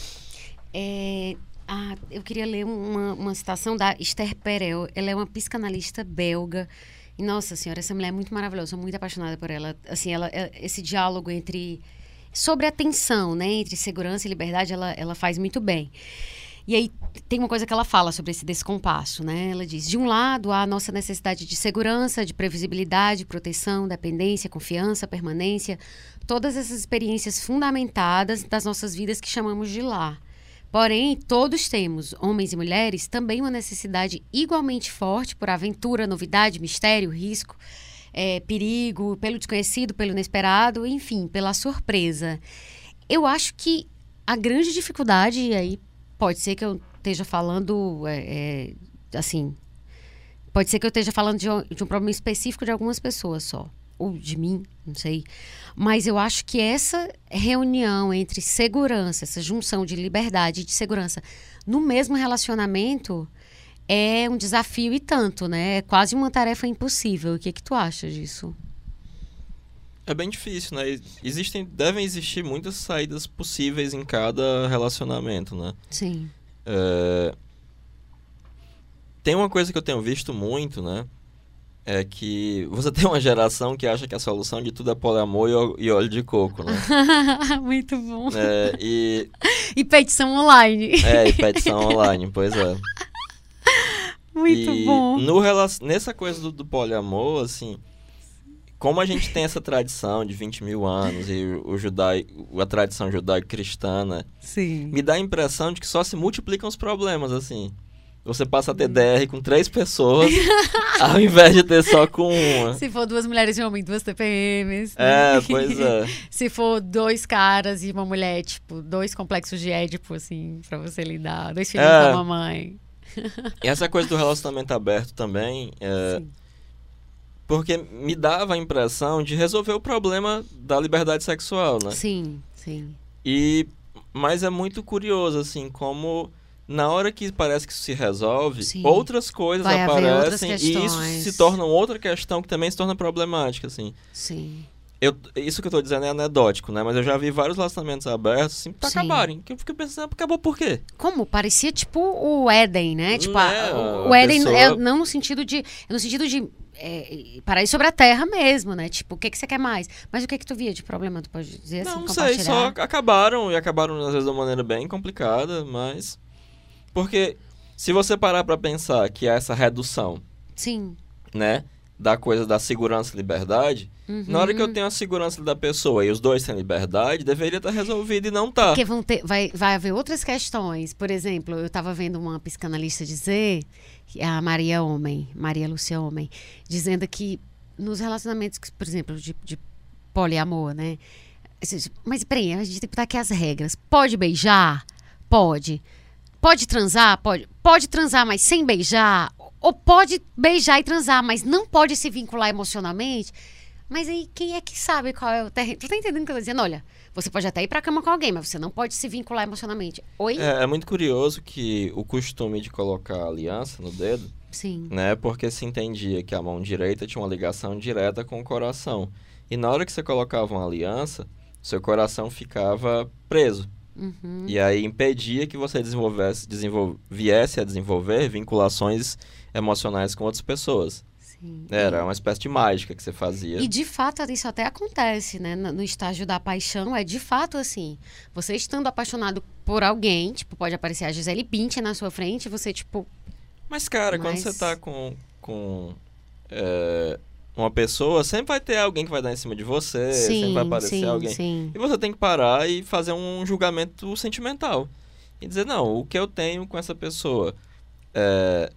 É, ah, eu queria ler uma, uma citação da Esther Perel. Ela é uma psicanalista belga. E, nossa senhora, essa mulher é muito maravilhosa. Sou muito apaixonada por ela. Assim, ela, é- esse diálogo entre... Sobre a tensão, né? Entre segurança e liberdade, ela, ela faz muito bem. E aí tem uma coisa que ela fala sobre esse descompasso, né? Ela diz: de um lado há a nossa necessidade de segurança, de previsibilidade, proteção, dependência, confiança, permanência, todas essas experiências fundamentadas das nossas vidas que chamamos de lar. Porém, todos temos, homens e mulheres, também uma necessidade igualmente forte por aventura, novidade, mistério, risco, eh, perigo, pelo desconhecido, pelo inesperado, enfim, pela surpresa. Eu acho que a grande dificuldade, aí pode ser que eu esteja falando, é, é, assim, pode ser que eu esteja falando de um, de um problema específico de algumas pessoas só, ou de mim, não sei. Mas eu acho que essa reunião entre segurança, essa junção de liberdade e de segurança no mesmo relacionamento é um desafio e tanto, né? É quase uma tarefa impossível. O que que tu acha disso?
É bem difícil, né? Existem, devem existir muitas saídas possíveis em cada relacionamento, né?
Sim.
É... Tem uma coisa que eu tenho visto muito, né? É que você tem uma geração que acha que a solução de tudo é poliamor e óleo de coco, né?
muito bom.
É, e...
e petição online.
É, e petição online, pois é.
Muito
e
bom.
No, nessa coisa do, do poliamor, assim, como a gente tem essa tradição de 20 mil anos e o judaico, a tradição judaico-cristã, né? Me dá a impressão de que só se multiplicam os problemas, assim. Você passa a ter DR com três pessoas, ao invés de ter só com uma.
Se for duas mulheres e um homem, duas TPMs.
É, pois é.
Se for dois caras e uma mulher, tipo, dois complexos de Édipo, assim, pra você lidar. Dois filhos
É.
da mamãe.
E essa coisa do relacionamento aberto também, é,
Sim.
Porque me dava a impressão de resolver o problema da liberdade sexual, né?
Sim, sim.
E mas é muito curioso assim como na hora que parece que isso se resolve,
Sim.
outras coisas
Vai haver outras
aparecem e isso se torna outra questão que também se torna problemática, assim.
Sim.
Eu, isso que eu tô dizendo é anedótico, né? Mas eu já vi vários relacionamentos abertos assim, pra
Sim.
acabarem. Que eu fiquei pensando, acabou por quê?
Como? Parecia tipo o Éden, né? Tipo, a-
É,
o
a
Éden
pessoa-
é não no sentido de. é No sentido de. É, paraíso sobre a terra mesmo, né? Tipo, o que, que você quer mais? Mas o que que tu via de problema? Tu pode dizer assim,
não sei, só acabaram e acabaram às vezes de uma maneira bem complicada, mas porque se você parar pra pensar que essa redução,
Sim.
né, da coisa da segurança e liberdade, na hora que eu tenho a segurança da pessoa e os dois têm liberdade, deveria estar resolvido e não tá.
Porque vão ter, vai, vai haver outras questões. Por exemplo, eu estava vendo uma psicanalista dizer, é a Maria Homem, Maria Lúcia Homem, dizendo que nos relacionamentos, por exemplo, de, de poliamor, né? Mas peraí, a gente tem que botar aqui as regras. Pode beijar? Pode. Pode transar? Pode. Pode transar, mas sem beijar? Ou pode beijar e transar, mas não pode se vincular emocionalmente? Mas aí, quem é que sabe qual é o terreno? Tu tá entendendo o que eu tô dizendo? Olha, você pode até ir pra cama com alguém, mas você não pode se vincular emocionalmente. Oi?
É, é muito curioso que o costume de colocar aliança no dedo,
Sim.
né, porque se entendia que a mão direita tinha uma ligação direta com o coração. E na hora que você colocava uma aliança, seu coração ficava preso.
Uhum.
E aí impedia que você desenvolvesse, desenvol... viesse a desenvolver vinculações emocionais com outras pessoas.
Sim.
Era uma espécie de mágica que você fazia.
E de fato isso até acontece, né? No estágio da paixão, é de fato assim. Você estando apaixonado por alguém, tipo, pode aparecer a Gisele Bündchen na sua frente, e você, tipo,
Mas, cara, quando
Mas-
você tá com, com é, uma pessoa, sempre vai ter alguém que vai dar em cima de você, sempre
sim,
vai aparecer
sim,
alguém.
sim.
E você tem que parar e fazer um julgamento sentimental. E dizer, não, o que eu tenho com essa pessoa é,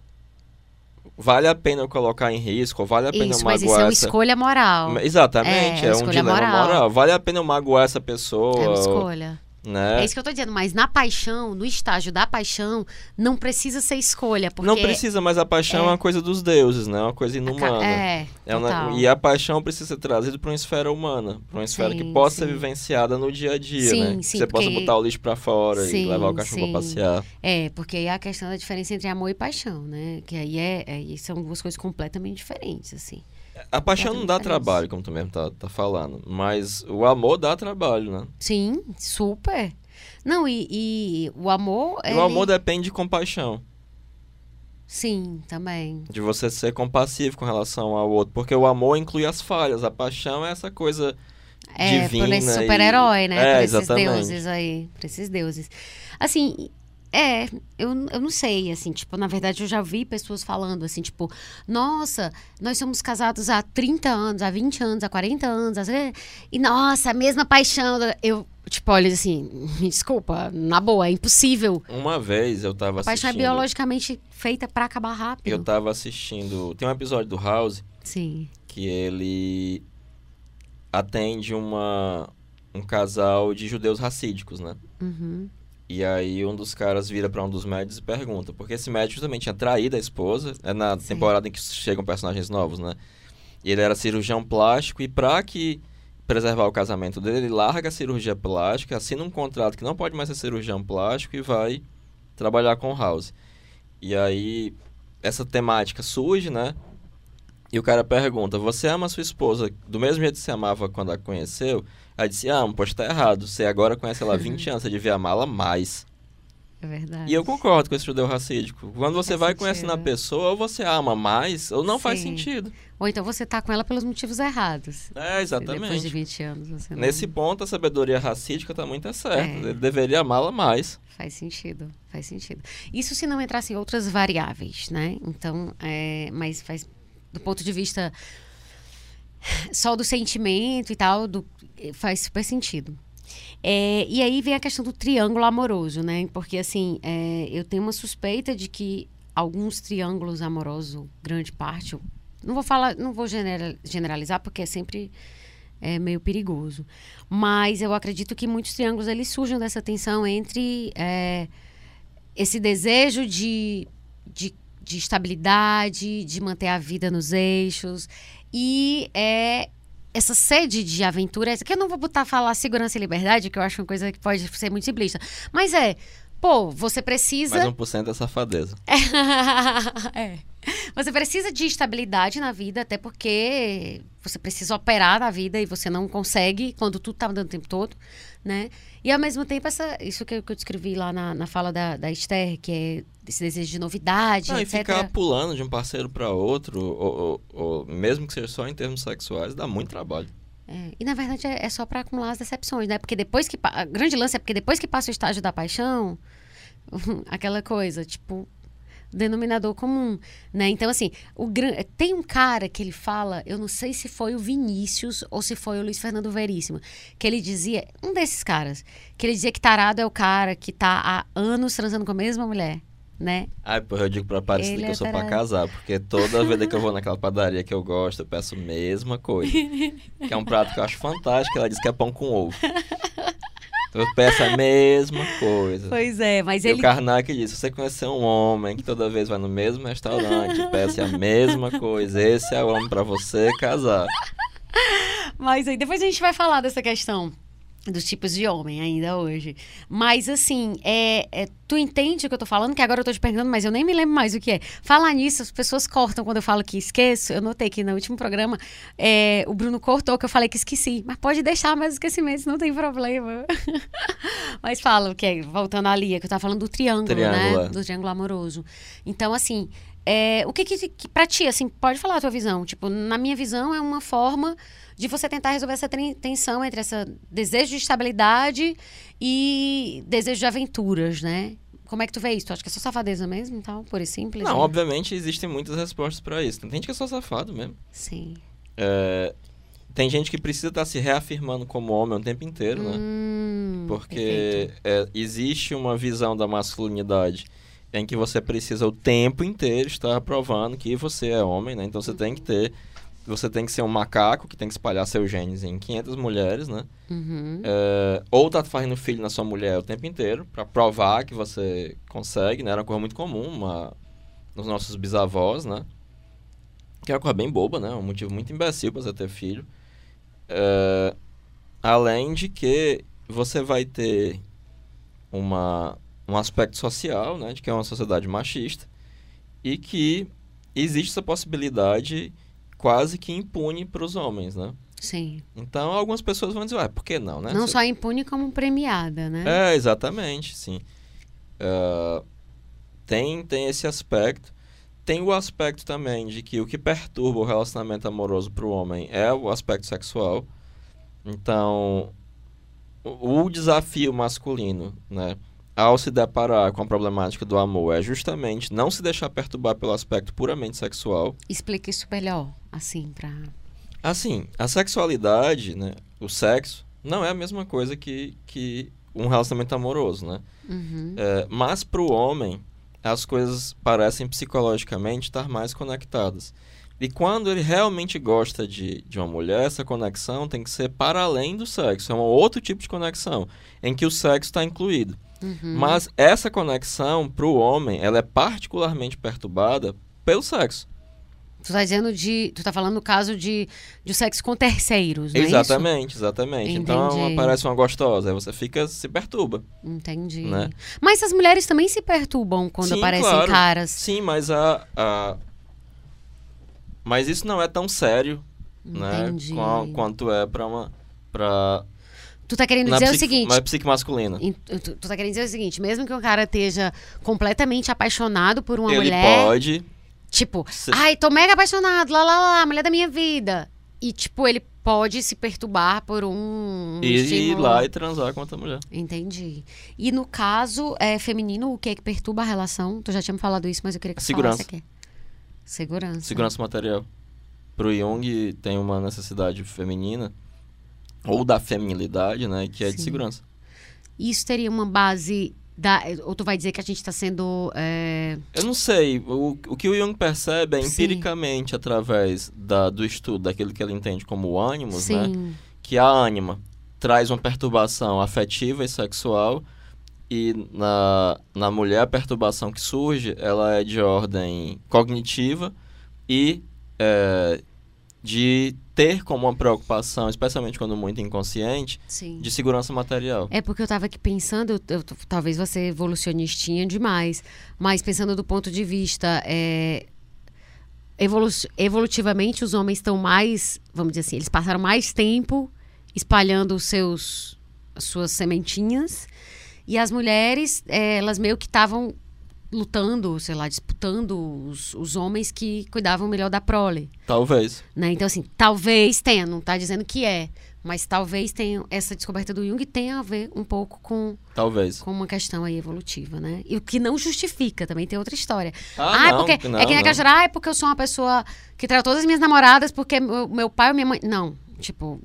vale a pena eu colocar em risco, vale a pena
Isso,
eu
mas
magoar
isso é uma
essa...
escolha moral.
Exatamente,
É,
é, um
escolha
dilema moral.
moral.
Vale a pena eu magoar essa pessoa,
É uma escolha.
Né?
É isso que eu tô dizendo, mas na paixão, no estágio da paixão, não precisa ser escolha, porque
Não precisa, mas a paixão é,
é-
uma coisa dos deuses, né? É uma coisa inumana.
É,
É uma- e a paixão precisa ser trazida para uma esfera humana, para uma esfera que
Sim,
possa ser
sim.
vivenciada no dia a dia,
Sim,
né? Que você possa
porque-
botar o lixo para fora e levar o cachorro para passear.
É, porque aí é a questão da diferença entre amor e paixão, né? Que aí é, aí são duas coisas completamente diferentes, assim.
A paixão não dá trabalho, como tu mesmo tá, tá falando, mas o amor dá trabalho, né?
Sim, super. Não, e, e o amor.
E
ele-
o amor depende de compaixão,
Sim, também.
de você ser compassivo com relação ao outro, porque o amor inclui as falhas, a paixão é essa coisa
É,
divina
por esse
e-
super-herói, né?
É,
por esses
exatamente.
deuses aí. Por esses deuses. Assim, é, eu, eu não sei, assim, tipo, na verdade eu já vi pessoas falando assim, tipo, nossa, nós somos casados há 30 anos, há 20 anos, há 40 anos, às vezes, e nossa, a mesma paixão. Eu, tipo, olha assim, me desculpa, na boa, é impossível.
Uma vez eu tava
A paixão é
assistindo...
biologicamente feita pra acabar rápido.
Eu tava assistindo... Tem um episódio do House
Sim.
que ele atende uma, um casal de judeus racídicos, né?
Uhum.
E aí um dos caras vira pra um dos médicos e pergunta, porque esse médico justamente tinha traído a esposa, é na
Sim.
temporada em que chegam personagens novos, né? E ele era cirurgião plástico e pra que preservar o casamento dele, ele larga a cirurgia plástica, assina um contrato que não pode mais ser cirurgião plástico e vai trabalhar com House. E aí essa temática surge, né? E o cara pergunta: Você ama sua esposa do mesmo jeito que você amava quando a conheceu? Aí disse: Amo, pois tá errado. Você agora conhece ela há 20 anos, você devia amá-la mais.
É verdade.
E eu concordo com esse judeu racídico. Quando você
Faz
vai conhecendo a pessoa, ou você ama mais, ou não faz
Sim.
sentido.
Ou então você tá com ela pelos motivos errados.
É,
Depois de
exatamente.
20 anos você não...
Nesse ponto, a sabedoria racídica tá muito certa.
É.
Ele deveria amá-la mais.
Faz sentido, faz sentido. Isso se não entrasse em outras variáveis, né? Então, é, mas faz do ponto de vista só do sentimento e tal, do, faz super sentido. É, e aí vem a questão do triângulo amoroso, né? Porque assim, é, eu tenho uma suspeita de que alguns triângulos amorosos, grande parte, não vou falar, não vou genera- generalizar porque é sempre é meio perigoso. Mas eu acredito que muitos triângulos eles surgem dessa tensão entre é, esse desejo de, de, de estabilidade, de manter a vida nos eixos e é, essa sede de aventura, que eu não vou botar falar segurança e liberdade, que eu acho uma coisa que pode ser muito simplista, mas é, pô, você precisa
Mais 1% é safadeza.
é. Você precisa de estabilidade na vida, até porque você precisa operar na vida e você não consegue quando tudo tá dando o tempo todo, né? E ao mesmo tempo, essa, isso que eu, que eu descrevi lá na, na fala da, da Esther, que é esse desejo de novidade,
Não, e
etc.
ficar pulando de um parceiro para outro, ou, ou- ou mesmo que seja só em termos sexuais, dá muito trabalho.
É, e na verdade é, é só para acumular as decepções, né? Porque depois que. A grande lance é porque depois que passa o estágio da paixão, aquela coisa, tipo, denominador comum, né? Então, assim, o tem um cara que ele fala, eu não sei se foi o Vinícius ou se foi o Luiz Fernando Veríssimo, que ele dizia, um desses caras, que ele dizia que tarado é o cara que tá há anos transando com a mesma mulher, né?
Ai, porra, eu digo pra
Ele
que eu
é
sou pra casar, porque toda vez que eu vou naquela padaria que eu gosto, eu peço a mesma coisa. Que é um prato que eu acho fantástico, ela diz que é pão com ovo. Eu peço a mesma coisa.
Pois é, mas
E
ele
o Karnak diz, se você conhecer um homem que toda vez vai no mesmo restaurante, peça a mesma coisa, esse é o homem pra você casar.
Mas aí depois a gente vai falar dessa questão dos tipos de homem ainda hoje. Mas assim, é, é- tu entende o que eu tô falando? Que agora eu tô te perguntando, mas eu nem me lembro mais o que é. Falar nisso, as pessoas cortam quando eu falo que esqueço. Eu notei que no último programa é, o Bruno cortou que eu falei que esqueci. Mas pode deixar mais esquecimentos, não tem problema. mas fala o que é, voltando à Lia, que eu tava falando do triângulo,
Triângulo,
né? Do triângulo amoroso. Então, assim, é, o que, que, que pra ti, assim, pode falar a tua visão? Tipo, na minha visão, é uma forma de você tentar resolver essa tensão entre esse desejo de estabilidade e desejo de aventuras, né? Como é que tu vê isso? Tu acha que é só safadeza mesmo, então, pura e simples?
Não,
né?
obviamente existem muitas respostas pra isso. Tem gente que é só safado mesmo.
Sim.
É, tem gente que precisa estar se reafirmando como homem o tempo inteiro, né?
Hum,
Porque
perfeito.
é, existe uma visão da masculinidade em que você precisa o tempo inteiro estar provando que você é homem, né? Então você tem que ter. Você tem que ser um macaco que tem que espalhar seus genes em 500 mulheres, né?
Uhum.
É, ou tá fazendo filho na sua mulher o tempo inteiro pra provar que você consegue, né? Era uma coisa muito comum uma, nos nossos bisavós, né? Que era uma coisa bem boba, né? Um motivo muito imbecil pra você ter filho. É, além de que você vai ter uma, um aspecto social, né? De que é uma sociedade machista e que existe essa possibilidade quase que impune para os homens, né?
Sim.
Então, algumas pessoas vão dizer, ué, por que não, né?
Não
Você-
só impune como premiada, né?
É, exatamente, sim. Ah, tem, tem esse aspecto. Tem o aspecto também de que o que perturba o relacionamento amoroso para o homem é o aspecto sexual. Então, o, o desafio masculino, né, ao se deparar com a problemática do amor é justamente não se deixar perturbar pelo aspecto puramente sexual.
Explica isso melhor, assim, pra...
Assim, a sexualidade, né, o sexo, não é a mesma coisa que, que um relacionamento amoroso, né?
Uhum.
É, mas para o homem, as coisas parecem psicologicamente estar mais conectadas. E quando ele realmente gosta de, de uma mulher, essa conexão tem que ser para além do sexo. É um outro tipo de conexão, em que o sexo está incluído.
Uhum.
Mas essa conexão, para o homem, ela é particularmente perturbada pelo sexo.
Tu tá dizendo de... Tu tá falando no caso de, de sexo com terceiros, não é
exatamente, exatamente. Então
Entendi.
aparece uma gostosa, aí você fica, se perturba.
Entendi.
Né?
Mas as mulheres também se perturbam quando
Sim,
aparecem
claro.
caras.
Sim, mas a, a- mas isso não é tão sério,
Entendi.
né? qua- quanto é pra uma. Pra,
Tu tá querendo
na
dizer o
psique-
seguinte.
na psique masculina.
Tu, tu tá querendo dizer o seguinte, mesmo que o cara esteja completamente apaixonado por uma
Ele
mulher,
pode.
tipo,
Se-
ai, tô mega apaixonado, lá, lá, lá, mulher da minha vida. E, tipo, ele pode se perturbar por um
E ir
estímulo.
lá e transar com outra mulher.
Entendi. E no caso é, feminino, o que é que perturba a relação? Tu já tinha me falado isso, mas eu queria que tu
Segurança.
aqui. Segurança.
Segurança material. Pro Jung tem uma necessidade feminina, ou da feminilidade, né? Que é de
Sim.
segurança.
Isso teria uma base da... Ou tu vai dizer que a gente tá sendo... é,
Eu não sei, o, o que o Jung percebe é
Sim.
empiricamente através da, do estudo daquilo que ele entende como ânimos, né?
Sim.
Que a ânima traz uma perturbação afetiva e sexual e na, na mulher a perturbação que surge, ela é de ordem cognitiva e é, de ter como uma preocupação, especialmente quando muito inconsciente,
Sim.
de segurança material.
É porque eu tava aqui pensando, eu- eu- talvez você evolucionistinha demais, mas pensando do ponto de vista é, evolu- evolutivamente os homens estão mais, vamos dizer assim, eles passaram mais tempo espalhando os seus as suas sementinhas e as mulheres é, elas meio que estavam lutando, sei lá, disputando os, os homens que cuidavam melhor da prole.
Talvez.
Né? Então, assim, talvez tenha, não está dizendo que é, mas talvez tenha essa descoberta do Jung tenha a ver um pouco com,
Talvez.
com uma questão aí evolutiva, né? E o que não justifica, também tem outra história.
Ah,
é
não,
porque
não,
é que nem aquela história, ah, é porque eu sou uma pessoa que traiu todas as minhas namoradas porque meu, meu pai ou minha mãe. Não, tipo,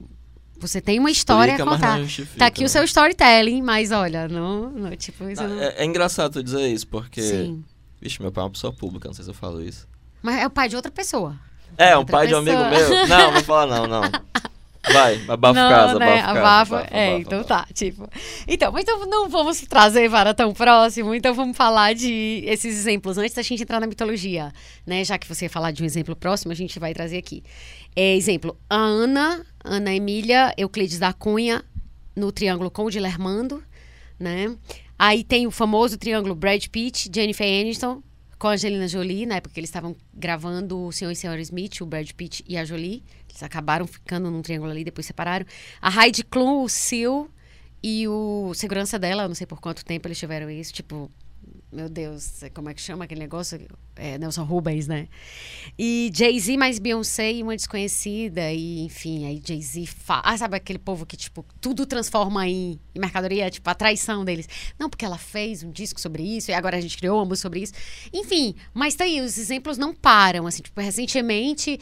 você tem uma história
Explica,
a contar. Tá aqui
né?
o seu storytelling, mas olha, não, não tipo, isso
Ah,
não...
É, é engraçado tu dizer isso, porque.
Sim.
Vixe, meu pai é uma pessoa pública, não sei se eu falo isso.
Mas é o pai de outra pessoa.
É, um pai de um amigo
pessoa.
meu. Não, não fala não, não. Vai, abafa
não,
casa,
né?
abafa.
Abafa,
abafa,
é,
abafa,
então tá, tipo. Então, mas então não vamos trazer para tão próximo, então vamos falar de esses exemplos antes da gente entrar na mitologia, né? Já que você ia falar de um exemplo próximo, a gente vai trazer aqui. É, exemplo, a Ana, Ana Emília Euclides da Cunha, no triângulo com o Dilermando, né? Aí tem o famoso triângulo Brad Pitt, Jennifer Aniston, com a Angelina Jolie, na época que eles estavam gravando o Senhor e Senhora Smith, o Brad Pitt e a Jolie. Eles acabaram ficando num triângulo ali, depois separaram. A Heidi Klum, o Sil e o segurança dela, não sei por quanto tempo eles tiveram isso, tipo, meu Deus, como é que chama aquele negócio? É, Nelson Rubens, né? E Jay-Z mais Beyoncé e uma desconhecida, e enfim, aí Jay-Z fala. Ah, sabe aquele povo que, tipo, tudo transforma em, em mercadoria, tipo, a traição deles. Não, porque ela fez um disco sobre isso, e agora a gente criou música sobre isso. Enfim, mas tá aí, os exemplos não param, assim, tipo, recentemente.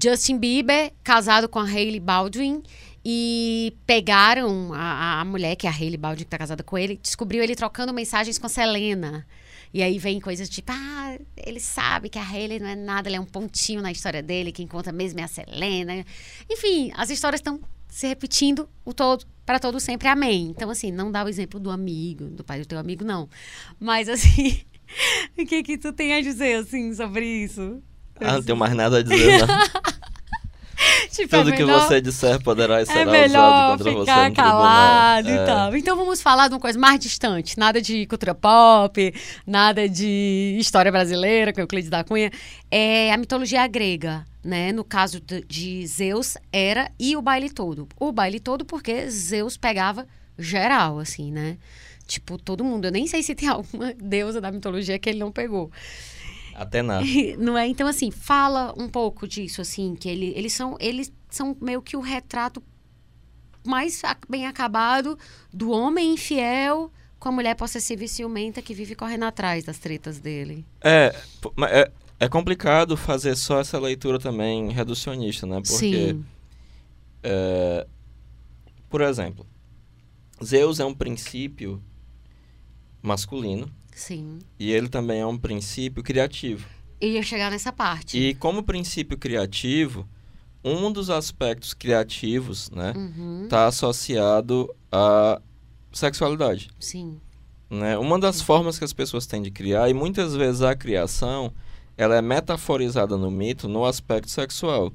Justin Bieber, casado com a Hailey Baldwin, e pegaram a, a mulher, que é a Hailey Baldwin, que tá casada com ele, descobriu ele trocando mensagens com a Selena. E aí vem coisas tipo, ah, ele sabe que a Hailey não é nada, ele é um pontinho na história dele, quem conta mesmo é a Selena. Enfim, as histórias estão se repetindo o todo para todo sempre, amém. Então, assim, não dá o exemplo do amigo, do pai do teu amigo, não. Mas, assim, o que que tu tem a dizer, assim, sobre isso?
Ah, não tenho mais nada a dizer, não.
Tipo, é
Tudo que
melhor-
você disser poderá e
É melhor
usado contra você
ficar
no
calado
tribunal.
e
É.
tal. Então vamos falar de uma coisa mais distante. Nada de cultura pop, nada de história brasileira, com Euclides da Cunha. É a mitologia grega, né? No caso de, de Zeus, era e o baile todo. O baile todo porque Zeus pegava geral, assim, né? Tipo, todo mundo. Eu nem sei se tem alguma deusa da mitologia que ele não pegou.
Até nada.
Não é? Então, assim, fala um pouco disso, assim, que ele, eles, são, eles são meio que o retrato mais bem acabado do homem infiel com a mulher possessiva e ciumenta que vive correndo atrás das tretas dele.
É, é, é complicado fazer só essa leitura também reducionista, né? Porque,
Sim,
é, por exemplo, Zeus é um princípio masculino
sim.
e ele também é um princípio criativo.
Eu ia chegar nessa parte.
E como princípio criativo, um dos aspectos criativos, né,
Uhum,
está associado à sexualidade.
sim,
né? Uma das formas que as pessoas têm de criar, e muitas vezes a criação, ela é metaforizada no mito no aspecto sexual.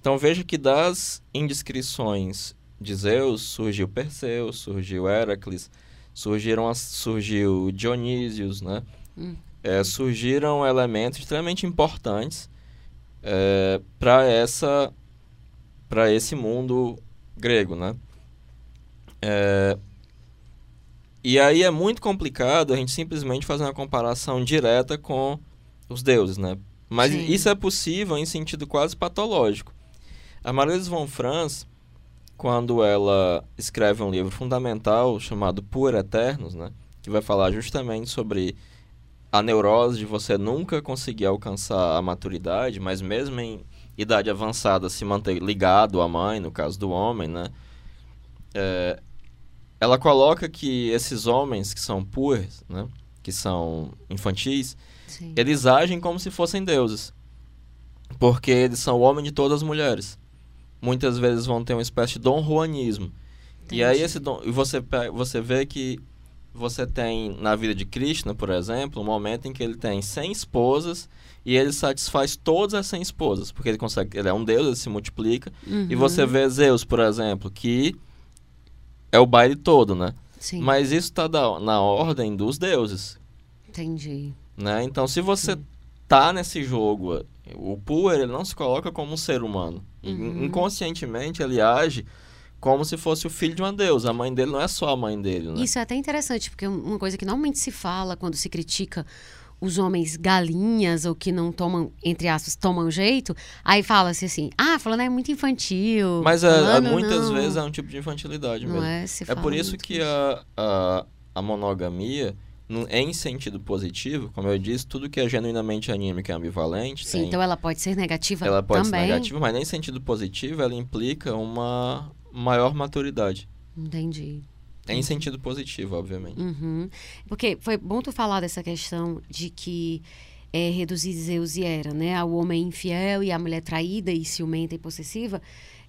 Então veja que das indiscrições de Zeus surgiu Perseu, surgiu Heracles, surgiram as, surgiu Dionísios, né?
Hum.
É, surgiram elementos extremamente importantes é, para essa para esse mundo grego, né? É, e aí é muito complicado a gente simplesmente fazer uma comparação direta com os deuses, né? Mas
Sim.
isso é possível em sentido quase patológico. A Marilise von Franz, quando ela escreve um livro fundamental chamado Puer Eternos, né? Que vai falar justamente sobre a neurose de você nunca conseguir alcançar a maturidade, mas mesmo em idade avançada se manter ligado à mãe, no caso do homem, né? É, ela coloca que esses homens que são puers, né? Que são infantis,
Sim.
eles agem como se fossem deuses. Porque eles são o homem de todas as mulheres. Muitas vezes vão ter uma espécie de dom juanismo. E aí
Entendi.
esse dom, e você você vê que você tem na vida de Krishna, por exemplo, um momento em que ele tem 100 esposas e ele satisfaz todas as 100 esposas, porque ele consegue, ele é um deus, ele se multiplica. E
Uhum.
você vê Zeus, por exemplo, que é o baile todo, né?
Sim,
Mas isso está na ordem dos deuses,
entendi.
né? Então, se você tá nesse jogo, o Puer, ele não se coloca como um ser humano.
Uhum.
Inconscientemente, ele age como se fosse o filho de uma deusa. A mãe dele não é só a mãe dele, né?
Isso é até interessante, porque uma coisa que normalmente se fala quando se critica os homens galinhas ou que não tomam, entre aspas, tomam jeito, aí fala-se assim, ah, falando é muito infantil.
Mas é, muitas
não.
vezes é um tipo de infantilidade
Não
mesmo.
é?
É por isso que a, a, a monogamia, no- em sentido positivo, como eu disse, tudo que é genuinamente anímico é ambivalente.
Sim,
tem-
então ela pode ser negativa
ela pode
também.
ser negativa, mas em sentido positivo ela implica uma maior maturidade.
Entendi.
Em sentido positivo, obviamente.
Uhum. Porque foi bom tu falar dessa questão de que é, reduzir Zeus e Hera, né? O homem infiel e a mulher traída e ciumenta e possessiva,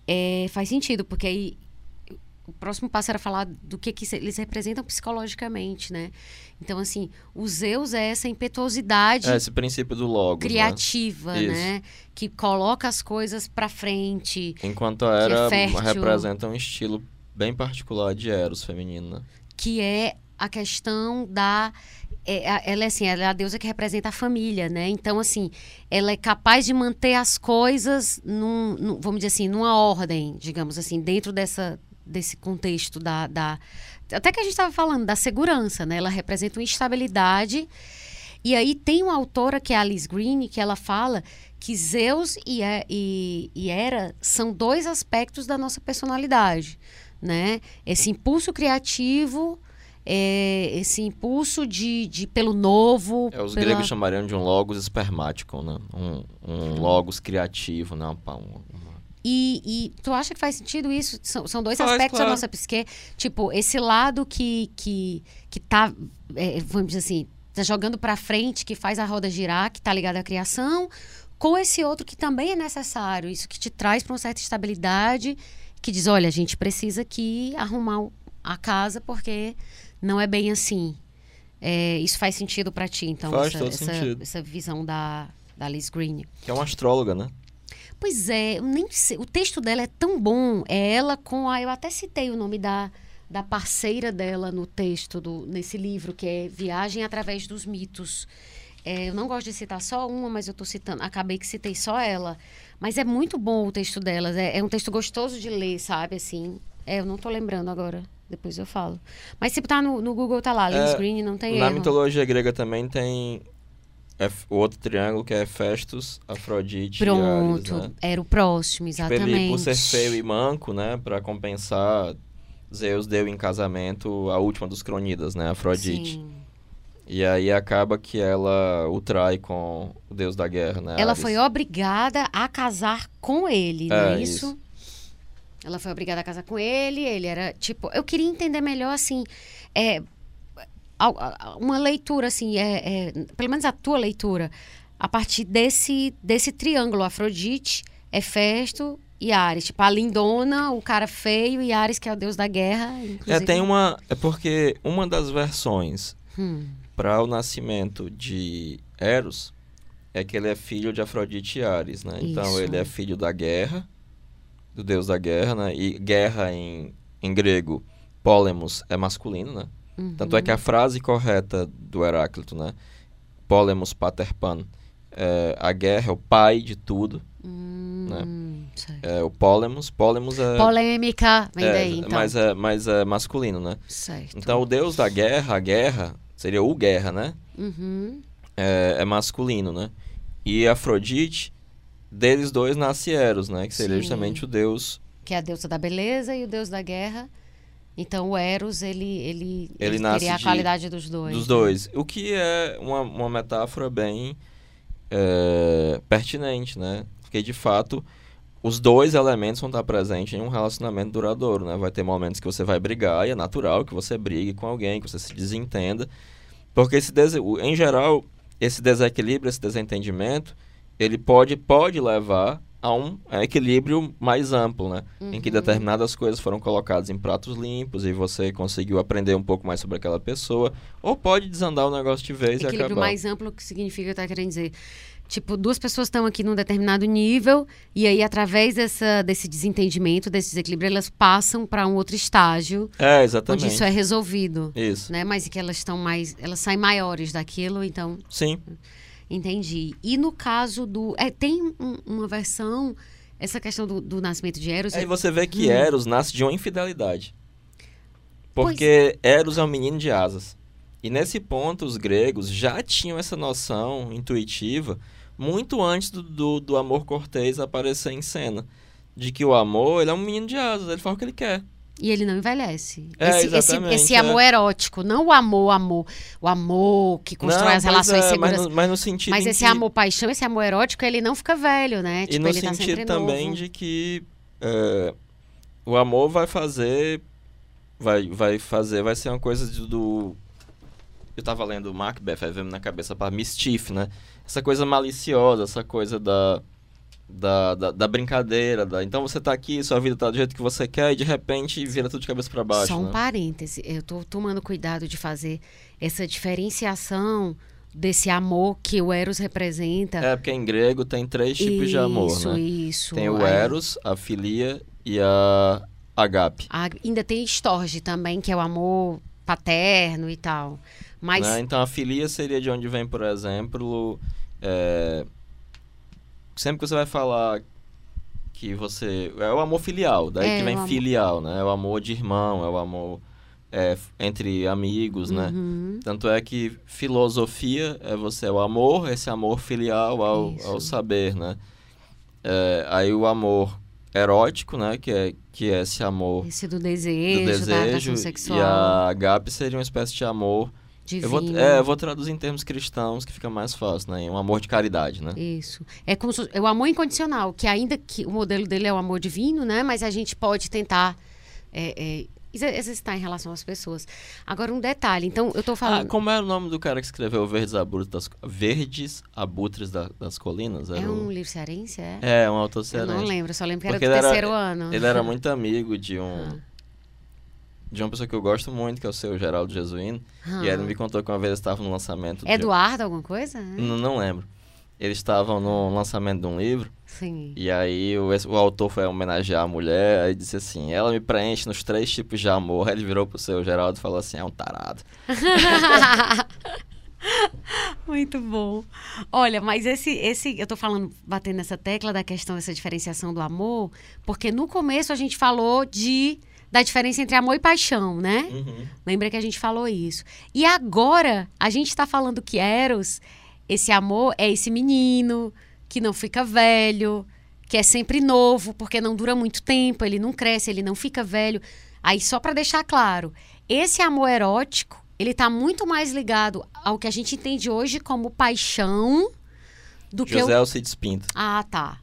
é, faz sentido, porque aí o próximo passo era falar do que, que eles representam psicologicamente, né? Então, assim, o Zeus é essa impetuosidade
É, esse princípio do logos, né?
criativa,
Isso.
né? Que coloca as coisas pra frente,
Enquanto a Era
é fértil.
representa um estilo bem particular de Eros feminino, né?
que é a questão da é, ela é assim, ela é a deusa que representa a família, né? Então, assim, ela é capaz de manter as coisas num, num- vamos dizer assim, numa ordem, digamos assim, dentro dessa, desse contexto da, da- Até que a gente estava falando da segurança, né? Ela representa uma estabilidade. E aí tem uma autora que é a Alice Green, que ela fala que Zeus e, E- e, e Hera são dois aspectos da nossa personalidade, né? Esse impulso criativo, é, esse impulso de, de pelo novo.
É, os
pela-
gregos chamariam de um logos espermático, né? Um, um logos criativo, né? Um, um- uma-
E, e tu acha que faz sentido isso? São, são dois
Faz,
aspectos
claro.
da nossa psique. Tipo, esse lado que, que, que tá, é, vamos dizer assim, tá jogando pra frente, que faz a roda girar, que tá ligado à criação, com esse outro que também é necessário. Isso que te traz pra uma certa estabilidade, que diz, olha, a gente precisa aqui arrumar a casa, porque não é bem assim. É, isso faz sentido pra ti, então,
Faz
essa,
todo
essa,
sentido.
essa visão da, da Liz Green.
Que é uma astróloga, né?
Pois é, eu nem sei. O texto dela é tão bom. É ela com a. Eu até citei o nome da, da parceira dela no texto, do, nesse livro, que é Viagem através dos Mitos. É, eu não gosto de citar só uma, mas eu tô citando. Acabei que citei só ela. Mas é muito bom o texto delas. É, é um texto gostoso de ler, sabe? Assim. É, eu não tô lembrando agora. Depois eu falo. Mas se tá no, no Google, tá lá. Liz
É,
Green, não tem
Na
erro.
mitologia grega também tem o outro triângulo que é Festus, Afrodite
Pronto.
e Ares, né?
Era o próximo,
Tipo,
exatamente.
ele, por ser feio e manco, né? Pra compensar, Zeus deu em casamento a última dos cronidas, né? Afrodite.
Sim.
E aí acaba que ela o trai com o deus da guerra, né?
Ela
Ares.
foi obrigada a casar com ele, não é,
É,
isso?
isso.
Ela foi obrigada a casar com ele, ele era, tipo... Eu queria entender melhor, assim, é, uma leitura, assim, é, é, pelo menos a tua leitura, a partir desse, desse triângulo, Afrodite, Hefesto e Ares. Tipo, a lindona, o cara feio e Ares, que é o deus da guerra.
É,
inclusive.
tem uma. É porque uma das versões
Hum,
para o nascimento de Eros é que ele é filho de Afrodite e Ares, né? Então
Isso.
ele é filho da guerra, do deus da guerra, né? E guerra em, em grego, Polemos é masculino, né?
Uhum.
Tanto é que a frase correta do Heráclito, né? Polemos pater pan, é, a guerra é o pai de tudo.
Hum, certo.
É, o Polemos, Polemos é,
Polêmica, vem
é,
daí, então.
mas é, mas é masculino, né?
Certo.
Então o deus da guerra, a guerra, seria o guerra, né?
Uhum.
É, é masculino, né? E Afrodite, deles dois nasce Eros, né? Que seria
Sim.
justamente o deus.
Que é a deusa da beleza e o deus da guerra. Então o Eros, ele, ele,
Ele nasce
teria a
de-
qualidade dos dois.
dos
né?
dois. O que é uma, uma metáfora bem é, pertinente, né? Porque de fato os dois elementos vão estar presentes em um relacionamento duradouro, né? Vai ter momentos que você vai brigar e é natural que você brigue com alguém, que você se desentenda, porque esse em geral esse desequilíbrio, esse desentendimento, ele pode pode levar a um equilíbrio mais amplo, né? Em que
Uhum.
determinadas coisas foram colocadas em pratos limpos e você conseguiu aprender um pouco mais sobre aquela pessoa, ou pode desandar o negócio de vez e
Equilíbrio
acabar.
mais amplo, que significa, tá querendo dizer? Tipo, duas pessoas estão aqui num determinado nível, e aí, através dessa, desse desentendimento, desse desequilíbrio, elas passam para um outro estágio,
É, exatamente.
onde isso é resolvido.
Isso.
Né? Mas que elas estão mais. Elas saem maiores daquilo, então.
Sim.
Entendi. E no caso do. É, tem um- uma versão. Essa questão do, do nascimento de Eros.
Aí você vê que
Hum.
Eros nasce de uma infidelidade. Porque Eros é um menino de asas. E nesse ponto, os gregos já tinham essa noção intuitiva muito antes do, do, do amor cortês aparecer em cena. De que o amor, ele é um menino de asas, ele faz o que ele quer.
E ele não envelhece.
É,
esse, esse, esse
é.
amor erótico, não o amor, amor. O amor que constrói
Não,
as relações
é,
seguras.
Mas no, mas no sentido
Mas esse
que-
amor paixão, esse amor erótico, ele não fica velho, né?
E
Tipo,
no
ele tá
sentido
sempre
também
novo.
de que é, o amor vai fazer. Vai, vai fazer. Vai ser uma coisa do. Eu tava lendo Macbeth, aí veio na cabeça para mischief, né? Essa coisa maliciosa, essa coisa da. Da, da, da brincadeira, da, então você tá aqui, sua vida tá do jeito que você quer e de repente vira tudo de cabeça para baixo.
Só um
né?
parêntese, eu tô tomando cuidado de fazer essa diferenciação desse amor que o Eros representa.
É, porque em grego tem três tipos de amor,
isso,
né?
Isso,
Tem o
é.
Eros, a filia e a agape.
A- ainda tem Storge também, que é o amor paterno e tal. Mas
né? Então a filia seria de onde vem, por exemplo, é, sempre que você vai falar que você é o amor filial, daí
É,
que vem filial, né? É o amor de irmão, é o amor é, entre amigos, né?
Uhum.
Tanto é que filosofia é você é o amor, esse amor filial ao, ao saber, né? É, aí o amor erótico, né? Que é que é esse amor
esse do
do
desejo, da
desejo
atração
e
sexual,
a agape seria uma espécie de amor eu
divino.
vou, é, eu vou traduzir em termos cristãos que fica mais fácil, né? Um amor de caridade, né?
Isso. É como se, é o amor incondicional, que ainda que o modelo dele é o amor divino, né? Mas a gente pode tentar é, é, exer- exercitar em relação às pessoas. Agora, um detalhe. Então, eu tô
Ah,
falando...
como era o nome do cara que escreveu Verdes Abutres das, Verdes Abutres da- das Colinas? Era
é um
o-
livro cearense, é?
É, um autor
eu não
cearense.
lembro, eu só lembro que era
Porque
do
ele era-
terceiro ano.
Ele era muito amigo de um...
Ah.
De uma pessoa que eu gosto muito, que é o seu Geraldo Jesuíno.
Ah.
E ele me contou que uma vez eles estavam no lançamento... de-
Eduardo, alguma coisa?
N- não lembro. Eles estavam no lançamento de um livro.
Sim.
E aí o, o autor foi homenagear a mulher, aí disse assim, ela me preenche nos três tipos de amor. Aí ele virou pro seu Geraldo e falou assim, é um tarado.
Muito bom. Olha, mas esse, esse, eu tô falando, batendo nessa tecla da questão dessa diferenciação do amor, porque no começo a gente falou de da diferença entre amor e paixão, né? Lembra que a gente falou isso. E agora a gente está falando que Eros, esse amor é esse menino que não fica velho, que é sempre novo, porque não dura muito tempo, ele não cresce, ele não fica velho. Aí só para deixar claro, esse amor erótico, ele tá muito mais ligado ao que a gente entende hoje como paixão do que o
José Alcides Pinto.
ah, tá.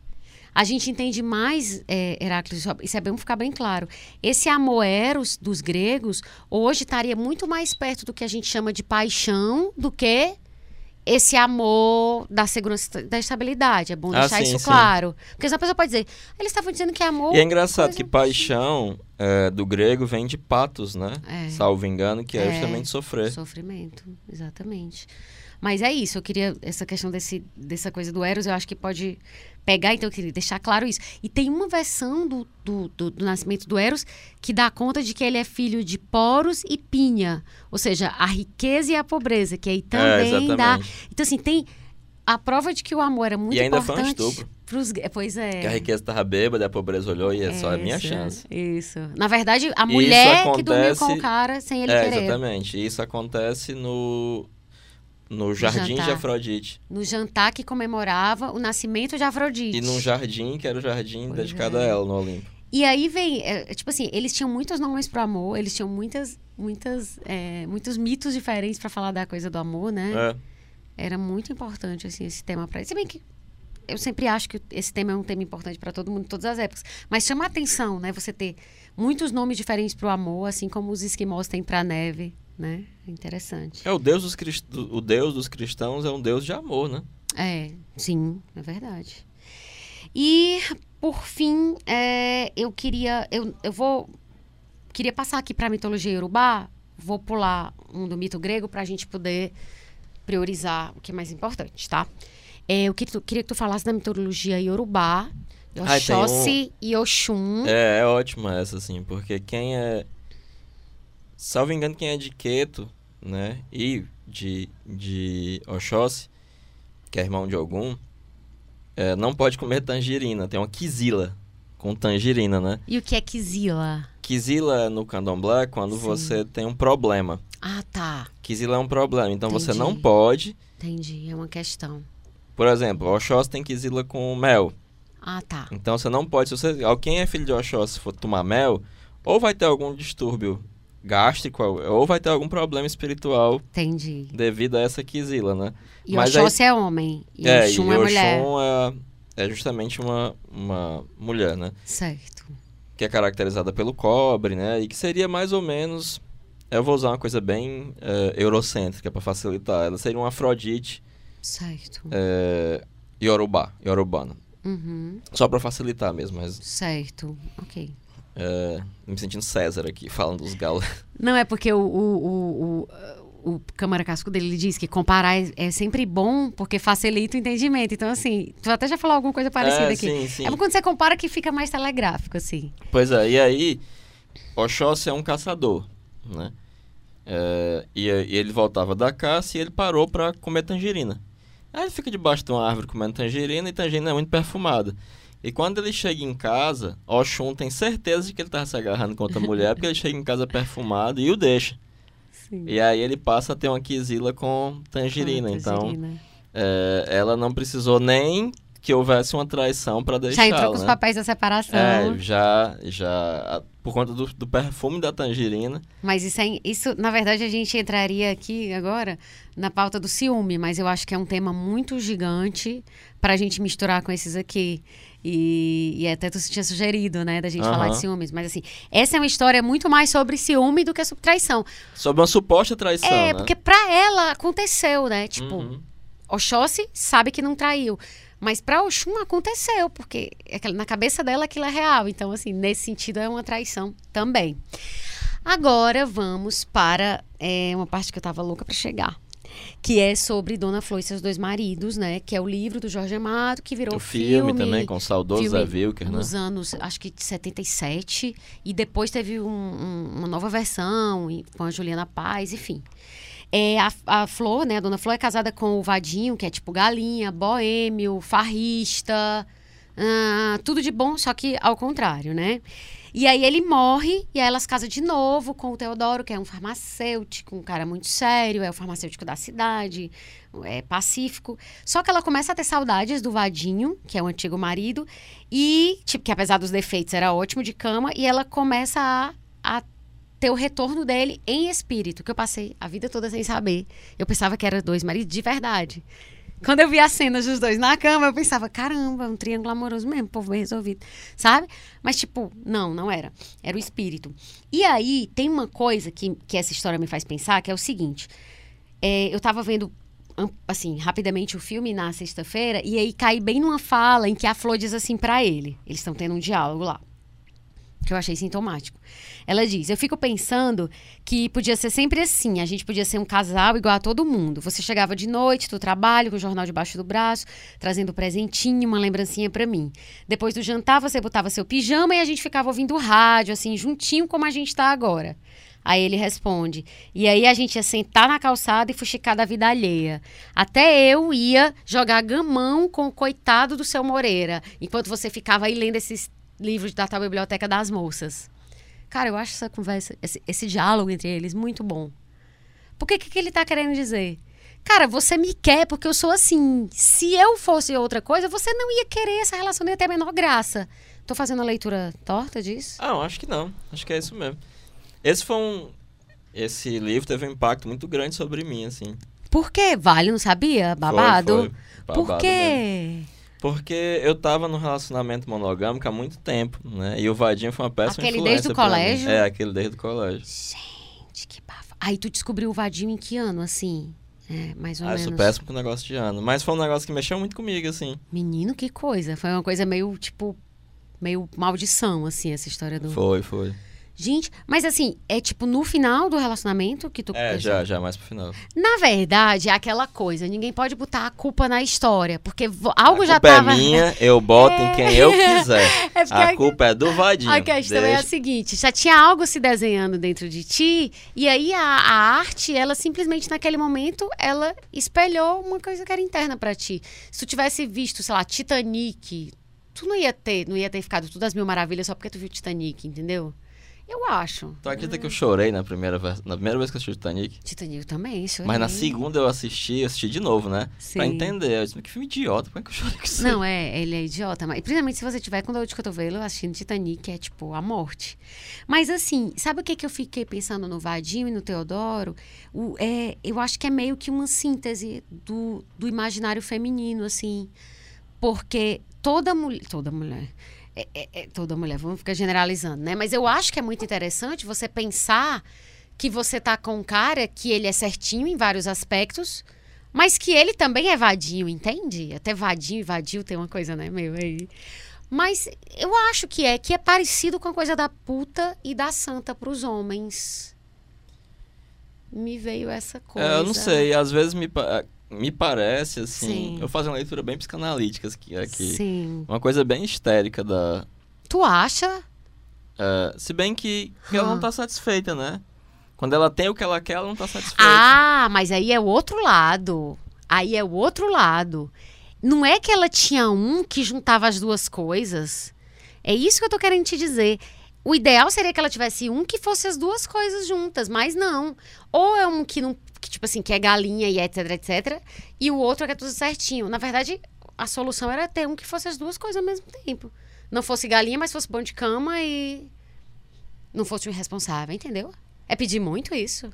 A gente entende mais, é, Heráclito, isso- é bom ficar bem claro. Esse amor eros dos gregos hoje estaria muito mais perto do que a gente chama de paixão do que esse amor da segurança da estabilidade. É bom
Ah,
deixar
sim,
isso
sim.
claro. Porque senão a pessoa pode dizer, eles estavam dizendo que é amor.
E é engraçado
coisa-
que paixão é, do grego vem de patos, né?
É.
Salvo engano, que é,
É.
justamente sofrer.
Sofrimento, exatamente. Mas é isso, eu queria essa questão desse, dessa coisa do Eros, eu acho que pode pegar, então eu queria deixar claro isso. E tem uma versão do, do, do- do nascimento do Eros que dá conta de que ele é filho de Poros e Pinha, ou seja, a riqueza e a pobreza, que aí também dá.
É, exatamente.
Então, assim, tem a prova de que o amor era muito
e ainda foi um
importante.
estupro.
Pros, pois é.
Que a riqueza estava bêbada, a pobreza olhou e é só a minha chance.
Isso. Na verdade, a mulher que dormiu com
acontece-
o cara sem ele
é,
querer.
exatamente. Isso acontece no, no Jardim de
jantar.
Afrodite.
No jantar que comemorava o nascimento de Afrodite.
E num jardim que era o jardim
Pois
dedicado
é.
a ela no Olimpo.
E aí vem, é, tipo assim, eles tinham muitos nomes pro amor, eles tinham muitas, muitas, é, muitos mitos diferentes pra falar da coisa do amor, né?
É.
Era muito importante, assim, esse tema pra eles. Se bem que eu sempre acho que esse tema é um tema importante pra todo mundo, em todas as épocas. Mas chama a atenção, né? Você ter muitos nomes diferentes pro amor, assim como os esquimós têm pra neve, né? Interessante.
É, o Deus, dos crist... o Deus dos cristãos é um Deus de amor, né?
É, sim, é verdade. E, por fim, é, eu queria. Eu, eu vou. Queria passar aqui para a mitologia iorubá. Vou pular um do mito grego para a gente poder priorizar o que é mais importante, tá? É, eu queria, queria que tu falasse da mitologia iorubá,
Ah, tem um-
Oxóssi e Oxum.
É, é ótima essa, assim, porque quem é. Salvo engano, quem é de Queto, né? E de, de Oxóssi, que é irmão de algum, é, não pode comer tangerina. Tem uma quizila com tangerina, né?
E o que é Kizila?
Quizila no candomblé é quando
Sim.
você tem um problema.
Ah, tá.
Quizila é um problema, então você
Entendi.
não pode.
Entendi. É uma questão.
Por exemplo, Oxóssi tem quizila com mel.
Ah, tá.
Então você não pode, se você, alguém é filho de Oxóssi for tomar mel, ou vai ter algum distúrbio gástrico, ou vai ter algum problema espiritual
Entendi.
devido a essa quizila, né?
E
Mas
Oxóssi é homem. E
é,
Oxum
e
é mulher.
Oxum é, é justamente uma, uma mulher, né?
Certo.
Que é caracterizada pelo cobre, né? E que seria mais ou menos, eu vou usar uma coisa bem é, eurocêntrica para facilitar, ela seria uma Afrodite
Certo.
é, Yorubá, Yorubana.
Uhum.
Só para facilitar mesmo, mas
Certo. Ok.
É, me sentindo César aqui, falando dos galos.
Não, é porque o, o, o, o, o Câmara Casco dele ele diz que comparar é, é sempre bom porque facilita o entendimento. Então, assim, tu até já falou alguma coisa parecida
é,
aqui.
Sim, sim.
É quando você compara que fica mais telegráfico, assim.
Pois é, e aí, Oxóssi é um caçador, né? É, e, e ele voltava da caça e ele parou pra comer tangerina. Aí ele fica debaixo de uma árvore comendo tangerina e tangerina é muito perfumada. E quando ele chega em casa, Oxum tem certeza de que ele tava se agarrando com outra mulher, porque ele chega em casa perfumado e o deixa.
Sim.
E aí ele passa a ter uma quizila com tangerina.
Ah,
Então,
tangerina.
é, ela não precisou nem que houvesse uma traição pra deixar.
Já entrou com os
né?
papéis da separação.
É, já, já, por conta do, do perfume da tangerina.
Mas isso, é, isso, na verdade, a gente entraria aqui agora na pauta do ciúme, mas eu acho que é um tema muito gigante para a gente misturar com esses aqui. E, e até tu tinha sugerido, né, da gente falar de ciúmes. Mas assim, essa é uma história muito mais sobre ciúme do que sobre traição.
Sobre uma suposta traição,
é,
né?
porque pra ela aconteceu, né? Tipo,
Uhum.
Oxóssi sabe que não traiu. Mas pra Oxum aconteceu, porque aquela- na cabeça dela aquilo é real. Então, assim, nesse sentido é uma traição também. Agora vamos para é, uma parte que eu tava louca pra chegar. Que é sobre Dona Flor e seus dois maridos, né? Que é o livro do Jorge Amado, que virou
o filme, também, com o saudoso
filme
Zé Wilker, né?
nos anos, acho que de 77, e depois teve um- um- uma nova versão com a Juliana Paz, enfim. É, a, a Flor, né, a Dona Flor é casada com o Vadinho, que é tipo galinha, boêmio, farrista, ah, tudo de bom, só que ao contrário, né? E aí ele morre e aí elas casam de novo com o Teodoro, que é um farmacêutico, um cara muito sério, é o farmacêutico da cidade, é pacífico. Só que ela começa a ter saudades do Vadinho, que é o antigo marido, e, tipo, que apesar dos defeitos era ótimo de cama, e ela começa a, a ter o retorno dele em espírito, que eu passei a vida toda sem saber. Eu pensava que eram dois maridos de verdade. Quando eu vi as cenas dos dois na cama, eu pensava, caramba, um triângulo amoroso mesmo, povo bem resolvido, sabe? Mas, tipo, não, não era. Era o espírito. E aí, tem uma coisa que, que essa história me faz pensar, que é o seguinte. É, eu tava vendo, assim, rapidamente o filme na sexta-feira, e aí caí bem numa fala em que a Flor diz assim pra ele. Eles estão tendo um diálogo lá que eu achei sintomático. Ela diz: Eu fico pensando que podia ser sempre assim. A gente podia ser um casal igual a todo mundo. Você chegava de noite do trabalho com o jornal debaixo do braço, trazendo um presentinho, uma lembrancinha pra mim. Depois do jantar, você botava seu pijama e a gente ficava ouvindo rádio, assim, juntinho como a gente tá agora. Aí ele responde. E aí a gente ia sentar na calçada e fuxicar da vida alheia. Até eu ia jogar gamão com o coitado do seu Moreira, enquanto você ficava aí lendo esses livros da tal biblioteca das moças. Cara, eu acho essa conversa, esse, esse diálogo entre eles muito bom. Por que, que ele tá querendo dizer? Cara, você me quer porque eu sou assim. Se eu fosse outra coisa, você não ia querer essa relação, não ia ter a menor graça. Tô fazendo a leitura torta disso?
Ah, eu acho que não. Acho que é isso mesmo. Esse foi um. Esse livro teve um impacto muito grande sobre mim, assim.
Por quê? Vale, não sabia? Babado?
Foi, foi.
Por
Babado
quê?
mesmo. Porque eu tava num relacionamento monogâmico há muito tempo, né? E o Vadinho foi uma péssima
Aquele
influência
desde o
pra mim.
colégio?
É, aquele desde o colégio.
Gente, que bafa. Aí tu descobriu o Vadio em que ano, assim? É, mais ou
Ah, eu
menos.
sou péssimo com o negócio de ano. Mas foi um negócio que mexeu muito comigo, assim.
Menino, que coisa. Foi uma coisa meio, tipo, meio maldição, assim, essa história do.
Foi, foi.
Gente, mas assim, é tipo no final do relacionamento que tu.
É, já, já, mais pro final.
Na verdade, é aquela coisa, ninguém pode botar a culpa na história, porque algo
a
já
culpa
tava.
é minha, eu boto em quem eu quiser.
É
A
a-
culpa é do Vadinho.
A questão é a
Deixa-
seguinte: já tinha algo se desenhando dentro de ti, e aí a, a arte, ela simplesmente naquele momento, ela espelhou uma coisa que era interna pra ti. Se tu tivesse visto, sei lá, Titanic, tu não ia ter, não ia ter ficado tudo as mil maravilhas só porque tu viu Titanic, entendeu? Eu acho.
Tu acredita que eu chorei na primeira, vez- na primeira vez que eu assisti o Titanic?
Titanic também, chorei.
Mas na segunda eu assisti, assisti de novo, né? Pra
Sim.
entender. Eu disse, mas que filme idiota, como é que eu chorei com isso? aí?"
Não, é, ele é idiota. Mas, principalmente se você tiver com dor de cotovelo assistindo Titanic, é tipo a morte. Mas assim, sabe o que, que eu fiquei pensando no Vadinho e no Teodoro? O, é, eu acho que é meio que uma síntese do, do imaginário feminino, assim. Porque toda mulher. Toda mulher. É, é- é toda mulher, vamos ficar generalizando, né? Mas eu acho que é muito interessante você pensar que você tá com um cara que ele é certinho em vários aspectos, mas que ele também é vadio, entende? Até vadio e vadio tem uma coisa, né, meio aí. Mas eu acho que é, que é parecido com a coisa da puta e da santa pros homens. Me veio essa coisa.
É, eu não sei, às vezes me, me parece, assim.
Sim.
Eu faço uma leitura bem psicanalítica aqui. aqui.
Sim.
Uma coisa bem histérica da.
Tu acha?
é, se bem que, que ela
Ah.
não tá satisfeita, né? Quando ela tem o que ela quer, ela não tá satisfeita.
Ah, mas aí é o outro lado. Aí é o outro lado. Não é que ela tinha um que juntava as duas coisas. É isso que eu tô querendo te dizer. O ideal seria que ela tivesse um que fosse as duas coisas juntas, mas não. Ou é um que não, que, tipo assim, que é galinha e etc, etc, e o outro é que é tudo certinho. Na verdade, a solução era ter um que fosse as duas coisas ao mesmo tempo. Não fosse galinha, mas fosse bom de cama e não fosse o irresponsável, entendeu? É pedir muito isso?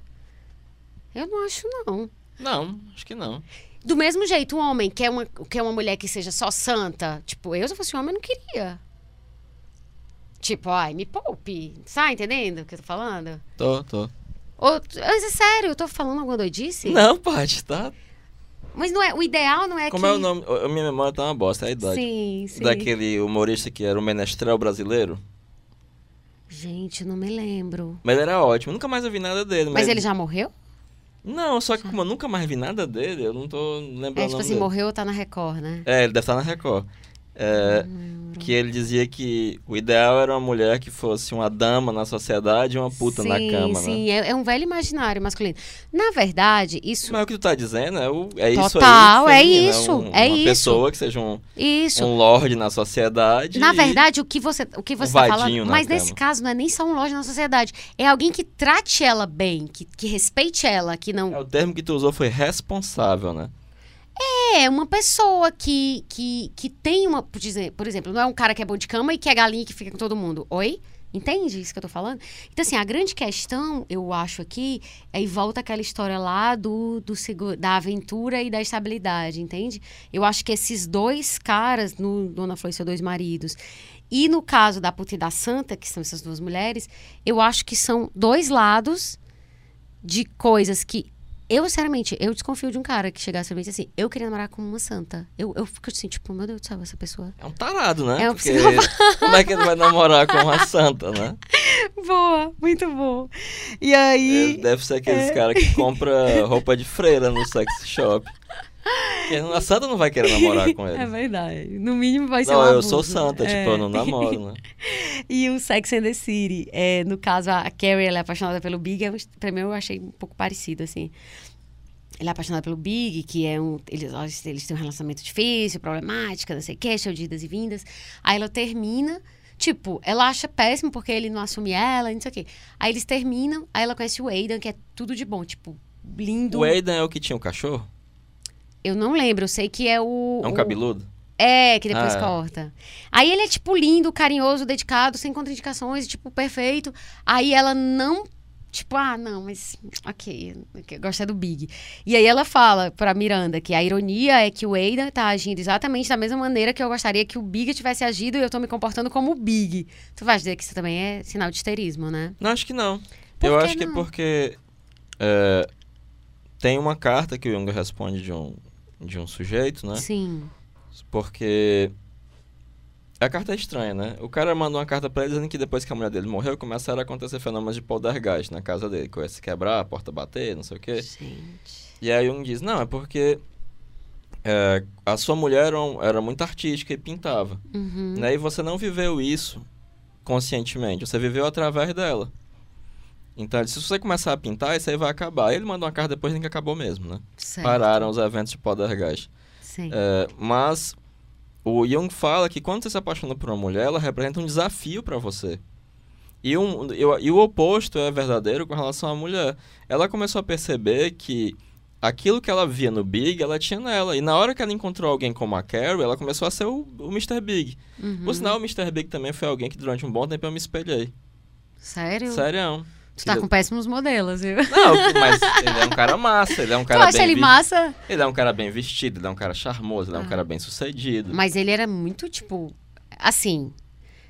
Eu não acho, não.
Não, acho que não.
Do mesmo jeito, um homem quer uma, quer uma mulher que seja só santa. Tipo, eu, se eu fosse um homem, eu não queria. Tipo, ai, me poupe. Tá entendendo o que eu tô falando?
Tô, tô.
Ou, mas é sério, eu tô falando alguma doidice?
Não, Paty, tá?
Mas não é, o ideal não é
Como
que...
é o nome? A minha memória tá uma bosta, é a idade.
Sim, sim.
Daquele humorista que era o menestrel brasileiro.
Gente, não me lembro.
Mas ele era ótimo. Nunca mais eu vi nada dele.
Mas ele já morreu?
Não, só que como eu nunca mais vi nada dele, eu não tô lembrando
É, tipo assim,
dele.
morreu ou tá na Record, né?
É, ele deve estar na Record. É, que ele dizia que o ideal era uma mulher que fosse uma dama na sociedade e uma puta
sim,
na cama, né?
Sim, é, é um velho imaginário masculino. Na verdade, isso...
Mas o que tu tá dizendo é, o, é isso aí.
Total, é
feminino,
isso,
um-
é
uma
isso.
pessoa que seja um,
Isso.
um lorde na sociedade.
Na verdade, o que você, o que você
Um
tá falando, mas nesse
cama.
caso não é nem só um loja na sociedade, é alguém que trate ela bem, que, que respeite ela, que não
É, o termo que tu usou foi responsável, né?
É uma pessoa que que, que tem uma, por exemplo, não é um cara que é bom de cama e que é galinha que fica com todo mundo. Oi? Entende isso que eu tô falando? Então, assim, a grande questão, eu acho aqui, é e volta aquela história lá do, do segu- da aventura e da estabilidade, entende? Eu acho que esses dois caras, no Dona Flor e seus dois maridos, e no caso da puta e da santa, que são essas duas mulheres, eu acho que são dois lados de coisas que. Eu, sinceramente, eu desconfio de um cara que chegasse pra mim e disse assim, eu queria namorar com uma santa. Eu, eu fico assim, tipo, meu Deus do céu, essa pessoa.
É um tarado, né?
É um
Porque como é que ele vai namorar com uma santa, né?
Boa, muito bom. E aí.
deve ser aqueles
é.
caras que compra roupa de freira no sex shop. A santa não vai querer namorar com ele.
É verdade. No mínimo vai ser
não,
um
eu
abuso.
sou santa,
É.
tipo, eu não namoro, né?
E o Sex and the City, é, no caso, a Carrie ela é apaixonada pelo Big, um- pra mim eu achei um pouco parecido, assim. Ele é apaixonado pelo Big, que é um. Eles, eles têm um relacionamento difícil, problemática, não sei o quê, cheio de idas e vindas. Aí ela termina. Tipo, ela acha péssimo porque ele não assume ela, não sei o quê. Aí eles terminam, aí ela conhece o Aidan, que é tudo de bom, tipo, lindo.
O Aidan é o que tinha o cachorro?
Eu não lembro, eu sei que é o.
É um
o-
cabeludo?
É, que depois
Ah, é.
corta. Aí ele é, tipo, lindo, carinhoso, dedicado, sem contraindicações, tipo, perfeito. Aí ela não. Tipo, ah, não, mas. Ok, eu gosto é do Big. E aí ela fala pra Miranda que a ironia é que o Aidan tá agindo exatamente da mesma maneira que eu gostaria que o Big tivesse agido e eu tô me comportando como o Big. Tu vai dizer que isso também é sinal de histerismo, né?
Não, acho que não.
Por
eu
que
acho que é
não?
porque é, tem uma carta que o Jung responde de um, de um sujeito, né?
Sim.
Porque a carta é estranha, né? O cara mandou uma carta pra ele dizendo que depois que a mulher dele morreu, começaram a acontecer fenômenos de poltergeist na casa dele. Coisa se quebrar, a porta bater, não sei o quê.
Gente.
E aí Jung diz, não, é porque é, a sua mulher era, um- era muito artística e pintava.
Uhum.
Né? E você não viveu isso conscientemente, você viveu através dela. Então, disse, se você começar a pintar, isso aí vai acabar. Ele mandou uma carta depois nem que acabou mesmo, né?
Certo.
Pararam os eventos de poltergeist.
Sim.
É, mas o Jung fala que quando você se apaixona por uma mulher, ela representa um desafio para você. E, um, e, o- e o oposto é verdadeiro com relação à mulher. Ela começou a perceber que aquilo que ela via no Big, ela tinha nela. E na hora que ela encontrou alguém como a Carrie, ela começou a ser o, o Mr. Big.
Uhum.
Por sinal, o Mr. Big também foi alguém que durante um bom tempo eu me espelhei.
Sério?
Sério.
Tu tá com péssimos modelos, viu?
Não, mas ele é um cara massa, ele é um cara
tu acha
bem
ele massa?
Ele é um cara bem vestido, ele é um cara charmoso, ele é um
Ah.
cara bem sucedido.
Mas ele era muito, tipo, assim.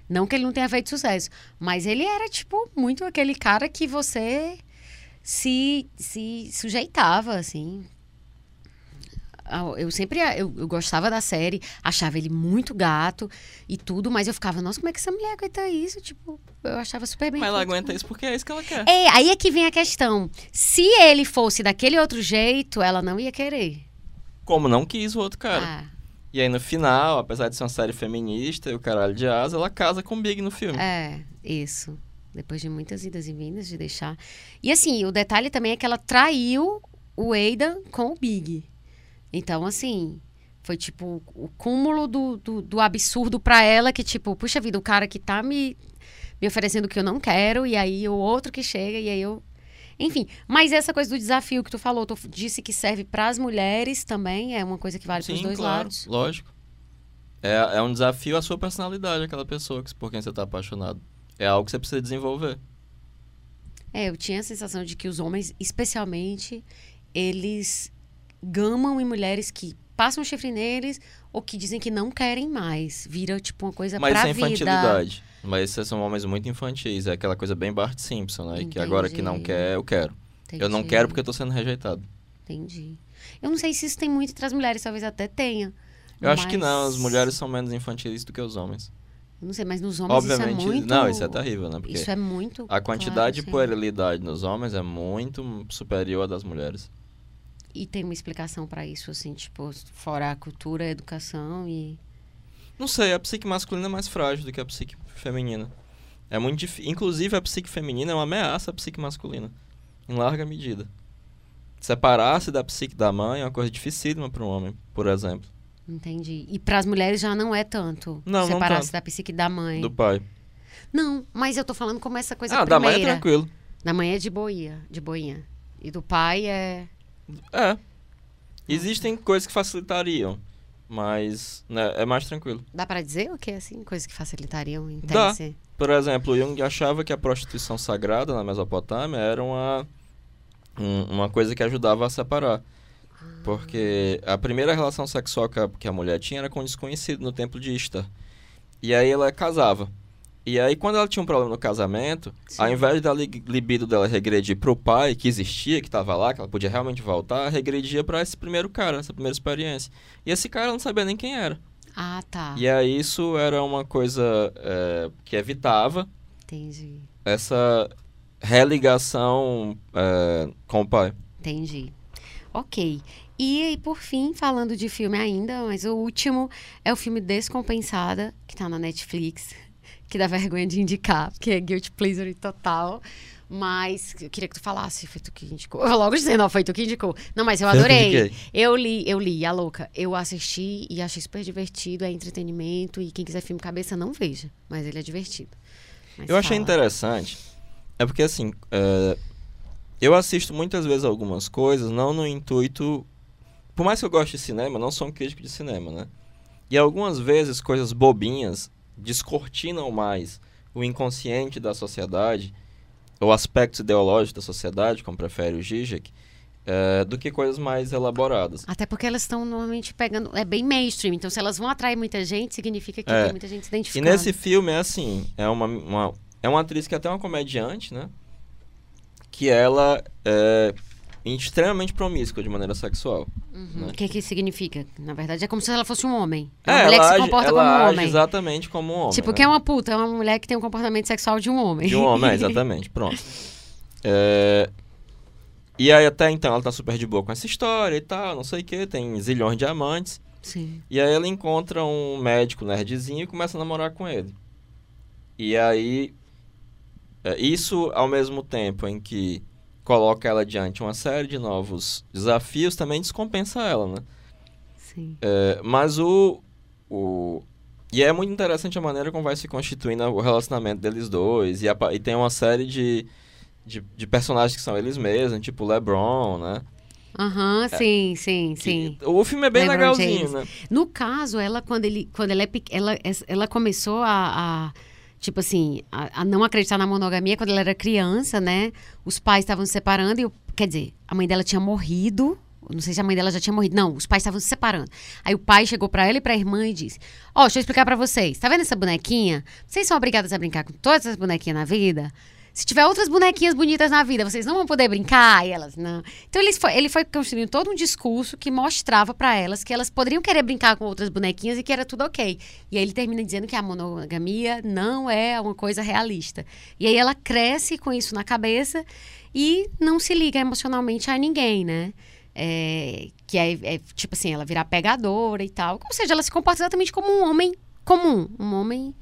Não que ele não tenha feito sucesso, mas ele era, tipo, muito aquele cara que você se, se sujeitava, assim. Eu sempre eu, eu gostava da série, achava ele muito gato e tudo, mas eu ficava, nossa, como é que essa mulher aguenta isso? Tipo, eu achava super bem.
Mas ela aguenta isso porque é isso que ela quer.
É, aí é que vem a questão. Se ele fosse daquele outro jeito, ela não ia querer.
Como não quis o outro cara.
Ah,
E aí no final, apesar de ser uma série feminista e o caralho de asa, ela casa com o Big no filme.
É, isso. Depois de muitas idas e vindas de deixar. E assim, o detalhe também é que ela traiu o Aidan com o Big. Então, assim, foi tipo o cúmulo do, do, do absurdo pra ela, que tipo, puxa vida, o cara que tá me, me oferecendo o que eu não quero, e aí o outro que chega, e aí eu. Enfim, mas essa coisa do desafio que tu falou, tu disse que serve pras mulheres também, é uma coisa que vale pros
Sim,
dois
claro,
lados.
lógico. É, é um desafio à sua personalidade, aquela pessoa que, por quem você tá apaixonado. É algo que você precisa desenvolver.
É, eu tinha a sensação de que os homens, especialmente, eles gamam em mulheres que passam chifre neles ou que dizem que não querem mais. Vira, tipo, uma coisa
Mas
pra
isso é
vida.
infantilidade. Mas esses são homens muito infantis. É aquela coisa bem Bart Simpson, né? Que agora que não
Entendi.
quer, eu quero. Eu não
Entendi,
quero porque eu tô sendo rejeitado.
Entendi. Eu não sei se isso tem muito entre as mulheres, talvez até tenha.
Eu acho que não, as
mas-
mulheres são menos infantis do que os homens.
Eu não sei, mas nos homens
Obviamente,
isso é muito...
não, isso é terrível, né? Porque
Isso é muito
a quantidade de
claro, sim.
puerilidade nos homens é muito superior à das mulheres.
E tem uma explicação pra isso, assim, tipo, fora a cultura, a educação e...
Não sei, a psique masculina é mais frágil do que a psique feminina. É muito difícil. Inclusive, a psique feminina é uma ameaça à psique masculina. Em larga medida. Separar-se da psique da mãe é uma coisa dificílima para um homem, por exemplo.
Entendi. E pras mulheres já não é tanto.
Não,
Separar-se da psique da mãe.
Do pai.
Não, mas eu tô falando como essa coisa
ah, da mãe é
primeira.
tranquilo.
Da mãe é de boinha, de boinha. E do pai é...
É. Existem coisas que facilitariam, mas né, é mais tranquilo.
Dá pra dizer o que, assim? Coisas que facilitariam em
Dá. Por exemplo, Jung achava que a prostituição sagrada na Mesopotâmia era uma, um- uma coisa que ajudava a separar. Porque a primeira relação sexual que a, que a mulher tinha era com um desconhecido no templo de Ishtar. E aí ela casava. E aí, quando ela tinha um problema no casamento,
Sim.
ao invés da li- libido dela regredir pro pai, que existia, que estava lá, que ela podia realmente voltar, regredia para esse primeiro cara, essa primeira experiência. E esse cara não sabia nem quem era.
Ah, tá.
E aí, isso era uma coisa é, que evitava
Entendi.
essa religação é, com o pai.
Entendi. Ok. E, por fim, falando de filme ainda, mas o último é o filme Descompensada, que tá na Netflix, que dá vergonha de indicar, porque é guilty pleasure total. Mas eu queria que tu falasse, foi tu que indicou. Eu logo dizendo, ó, foi tu que indicou. Não, mas eu adorei. Eu li, eu li, a louca. Eu assisti e achei super divertido, é entretenimento. E quem quiser filme cabeça, não veja. Mas ele é divertido. Mas
Eu achei
fala.
interessante. É porque assim, é, eu assisto muitas vezes algumas coisas, não no intuito. Por mais que eu goste de cinema, não sou um crítico de cinema, né? E algumas vezes coisas bobinhas descortinam mais o inconsciente da sociedade, ou aspectos ideológicos da sociedade, como prefere o Zizek, é, do que coisas mais elaboradas.
Até porque elas estão normalmente pegando. É bem mainstream. Então, se elas vão atrair muita gente, significa que
É.
tem muita gente se
E
identificando.
nesse filme é assim, é uma, uma- é uma atriz que é até uma comediante, né? Que ela é extremamente promíscua de maneira sexual.
Uhum.
né?
O que que significa? Na verdade, é como se ela fosse um homem. É
É,
uma mulher que se
age,
comporta como um homem.
exatamente como um homem.
Tipo,
né?
que é uma puta, é uma mulher que tem um comportamento sexual de um homem.
De um homem, é, exatamente, pronto. É, E aí até então ela tá super de boa com essa história e tal, não sei o que, tem zilhões de amantes.
Sim.
E aí ela encontra um médico nerdzinho e começa a namorar com ele. E aí, é, isso ao mesmo tempo em que coloca ela diante uma série de novos desafios, também descompensa ela, né?
Sim.
É, mas o, o... E é muito interessante a maneira como vai se constituindo o relacionamento deles dois. E, apa- e tem uma série de, de, de personagens que são eles mesmos, tipo LeBron, né?
Aham, sim, sim,
Que-
sim.
O filme é bem
LeBron
legalzinho,
James.
né?
No caso, ela, quando, ele, quando ela é ela, ela começou a, a, tipo assim, a, a não acreditar na monogamia quando ela era criança, né? Os pais estavam se separando e, o- quer dizer, a mãe dela tinha morrido. Eu Não sei se a mãe dela já tinha morrido. Não, os pais estavam se separando. Aí o pai chegou pra ela e pra irmã e disse: Ó, deixa eu explicar pra vocês. Tá vendo essa bonequinha? Vocês são obrigadas a brincar com todas essas bonequinhas na vida? Se tiver outras bonequinhas bonitas na vida, vocês não vão poder brincar? E elas, não. Então ele foi, ele foi construindo todo um discurso que mostrava pra elas que elas poderiam querer brincar com outras bonequinhas e que era tudo ok. E aí ele termina dizendo que a monogamia não é uma coisa realista. E aí ela cresce com isso na cabeça e não se liga emocionalmente a ninguém, né? É, que é, é, tipo assim, ela virar pegadora e tal. Ou seja, ela se comporta exatamente como um homem comum. Um homem.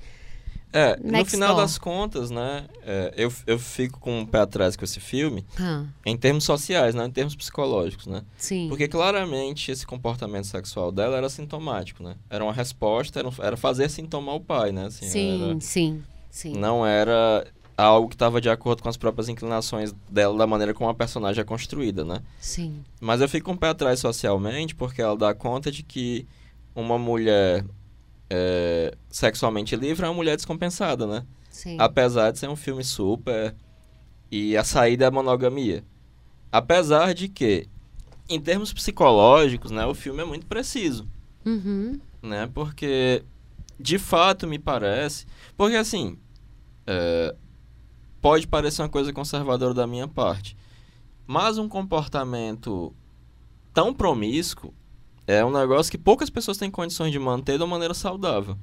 É, no
Next
final
door.
das contas, né? é, eu, eu fico com um pé atrás com esse filme,
Ah,
em termos sociais, não em termos psicológicos, né?
sim.
Porque claramente esse comportamento sexual dela era sintomático, né? Era uma resposta, era, um- era fazer sintomar o pai, né? Assim,
sim,
era-
sim, sim.
não era algo que estava de acordo com as próprias inclinações dela, da maneira como a personagem é construída, né?
Sim.
Mas eu fico com o pé atrás socialmente porque ela dá conta de que uma mulher é, sexualmente livre é uma mulher descompensada, né?
Sim.
Apesar de ser um filme super e a saída é a monogamia. Apesar de que, em termos psicológicos, né, o filme é muito preciso,
Uhum.
né? Porque, de fato, me parece... Porque, assim, é, pode parecer uma coisa conservadora da minha parte, mas um comportamento tão promíscuo é um negócio que poucas pessoas têm condições de manter de uma maneira saudável.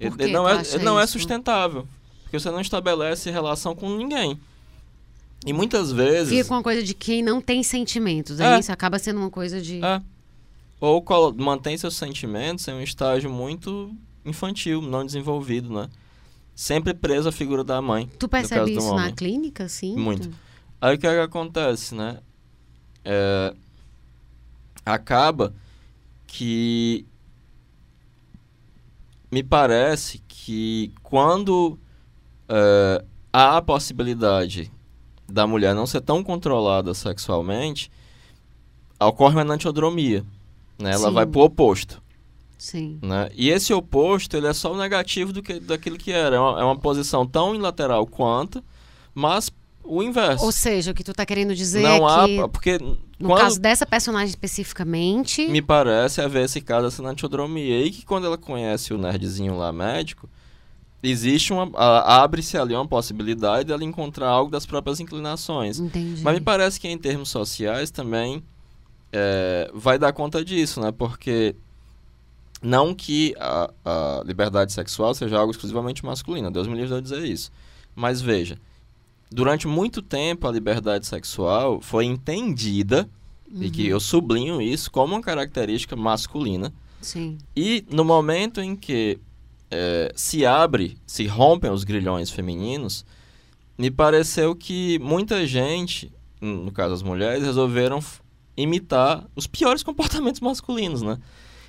Ele,
que
ele não, é, ele não é sustentável. Porque você não estabelece relação com ninguém. E muitas vezes.
Fica com uma coisa de quem não tem sentimentos.
É.
Aí isso acaba sendo uma coisa de.
É. Ou mantém seus sentimentos em um estágio muito infantil, não desenvolvido, né? Sempre preso à figura da mãe.
Tu percebe isso na
homem.
clínica, sim?
Muito. Aí o que, é que acontece, né? É, acaba que me parece que quando é, há a possibilidade da mulher não ser tão controlada sexualmente, ocorre uma enantiodromia. Né? Ela
Sim.
vai pro oposto.
Sim.
Né? E esse oposto ele é só o negativo do que, daquilo que era. É uma, é uma posição tão unilateral quanto, mas o inverso.
Ou seja, o que tu tá querendo dizer
não
é
há.
que,
Porque
no
quando
caso dessa personagem especificamente.
me parece haver esse caso dessa nantiodromia. E que quando ela conhece o nerdzinho lá médico, existe uma. Abre-se ali uma possibilidade dela encontrar algo das próprias inclinações.
Entendi.
Mas me parece que em termos sociais também é, vai dar conta disso, né? Porque não que a, a liberdade sexual seja algo exclusivamente masculino, Deus me livre de dizer isso. Mas veja, durante muito tempo a liberdade sexual foi entendida E que eu sublinho isso como uma característica masculina.
Sim.
E no momento em que é, se abre, se rompem os grilhões femininos, me pareceu que muita gente, no caso as mulheres, resolveram imitar os piores comportamentos masculinos, né?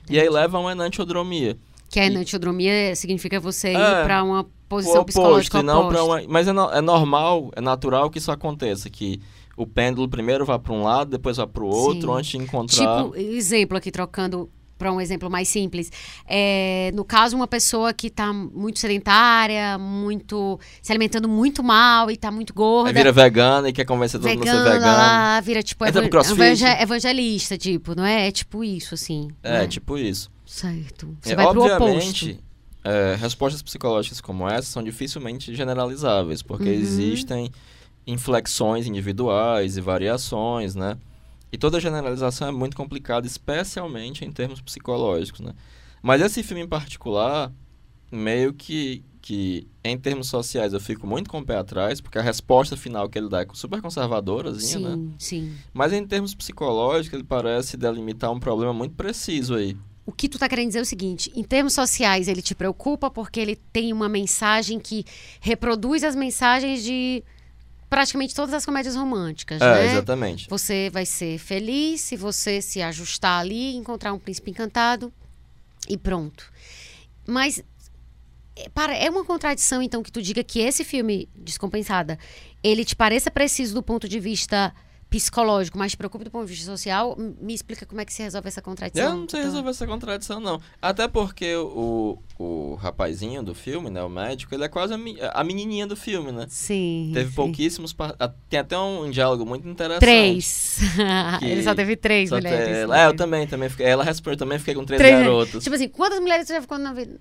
E aí leva a uma enantiodromia.
Que a
E-
enantiodromia significa você ir
É,
pra uma posição
oposto,
psicológica
não
oposta.
uma... Mas é, no- é normal, é natural que isso aconteça, que o pêndulo primeiro vá para um lado, depois vá para o outro,
Sim.
antes de encontrar...
Tipo, exemplo aqui, trocando para um exemplo mais simples. É, no caso, uma pessoa que está muito sedentária, muito se alimentando muito mal e está muito gorda.
Vira vegana e quer convencer todo mundo a ser
vegana
vegano.
lá, vira tipo evangelista, tipo, não é? É tipo isso, assim.
É,
né?
tipo isso.
Certo. Você
É,
vai
obviamente, é, respostas psicológicas como essa são dificilmente generalizáveis, porque
Uhum.
existem inflexões individuais e variações, né? E toda generalização é muito complicada, especialmente em termos psicológicos, né? Mas esse filme em particular, meio que, que em termos sociais eu fico muito com o pé atrás, porque a resposta final que ele dá é super conservadorazinha, né?
Sim, sim.
Mas em termos psicológicos, ele parece delimitar um problema muito preciso aí.
O que tu tá querendo dizer é o seguinte, em termos sociais ele te preocupa porque ele tem uma mensagem que reproduz as mensagens de praticamente todas as comédias românticas,
É,
né?
exatamente.
Você vai ser feliz se você se ajustar ali, encontrar um príncipe encantado e pronto. Mas é, para, é uma contradição, então, que tu diga que esse filme, Descompensada, ele te pareça preciso do ponto de vista psicológico, mas te preocupa do ponto de vista social. Me explica como é que se resolve essa contradição.
Eu não sei
Então,
resolver essa contradição, não. Até porque o, o rapazinho do filme, né, o médico, ele é quase a, me- a menininha do filme, né?
Sim.
Teve
sim.
pouquíssimos... Tem até um diálogo muito interessante.
Três. Ele só teve três
Só
mulheres. né?
É, eu também, também fiquei, ela respondeu, eu também fiquei com três,
Três, né?
garotos.
Tipo assim, quantas mulheres você já ficou na vida?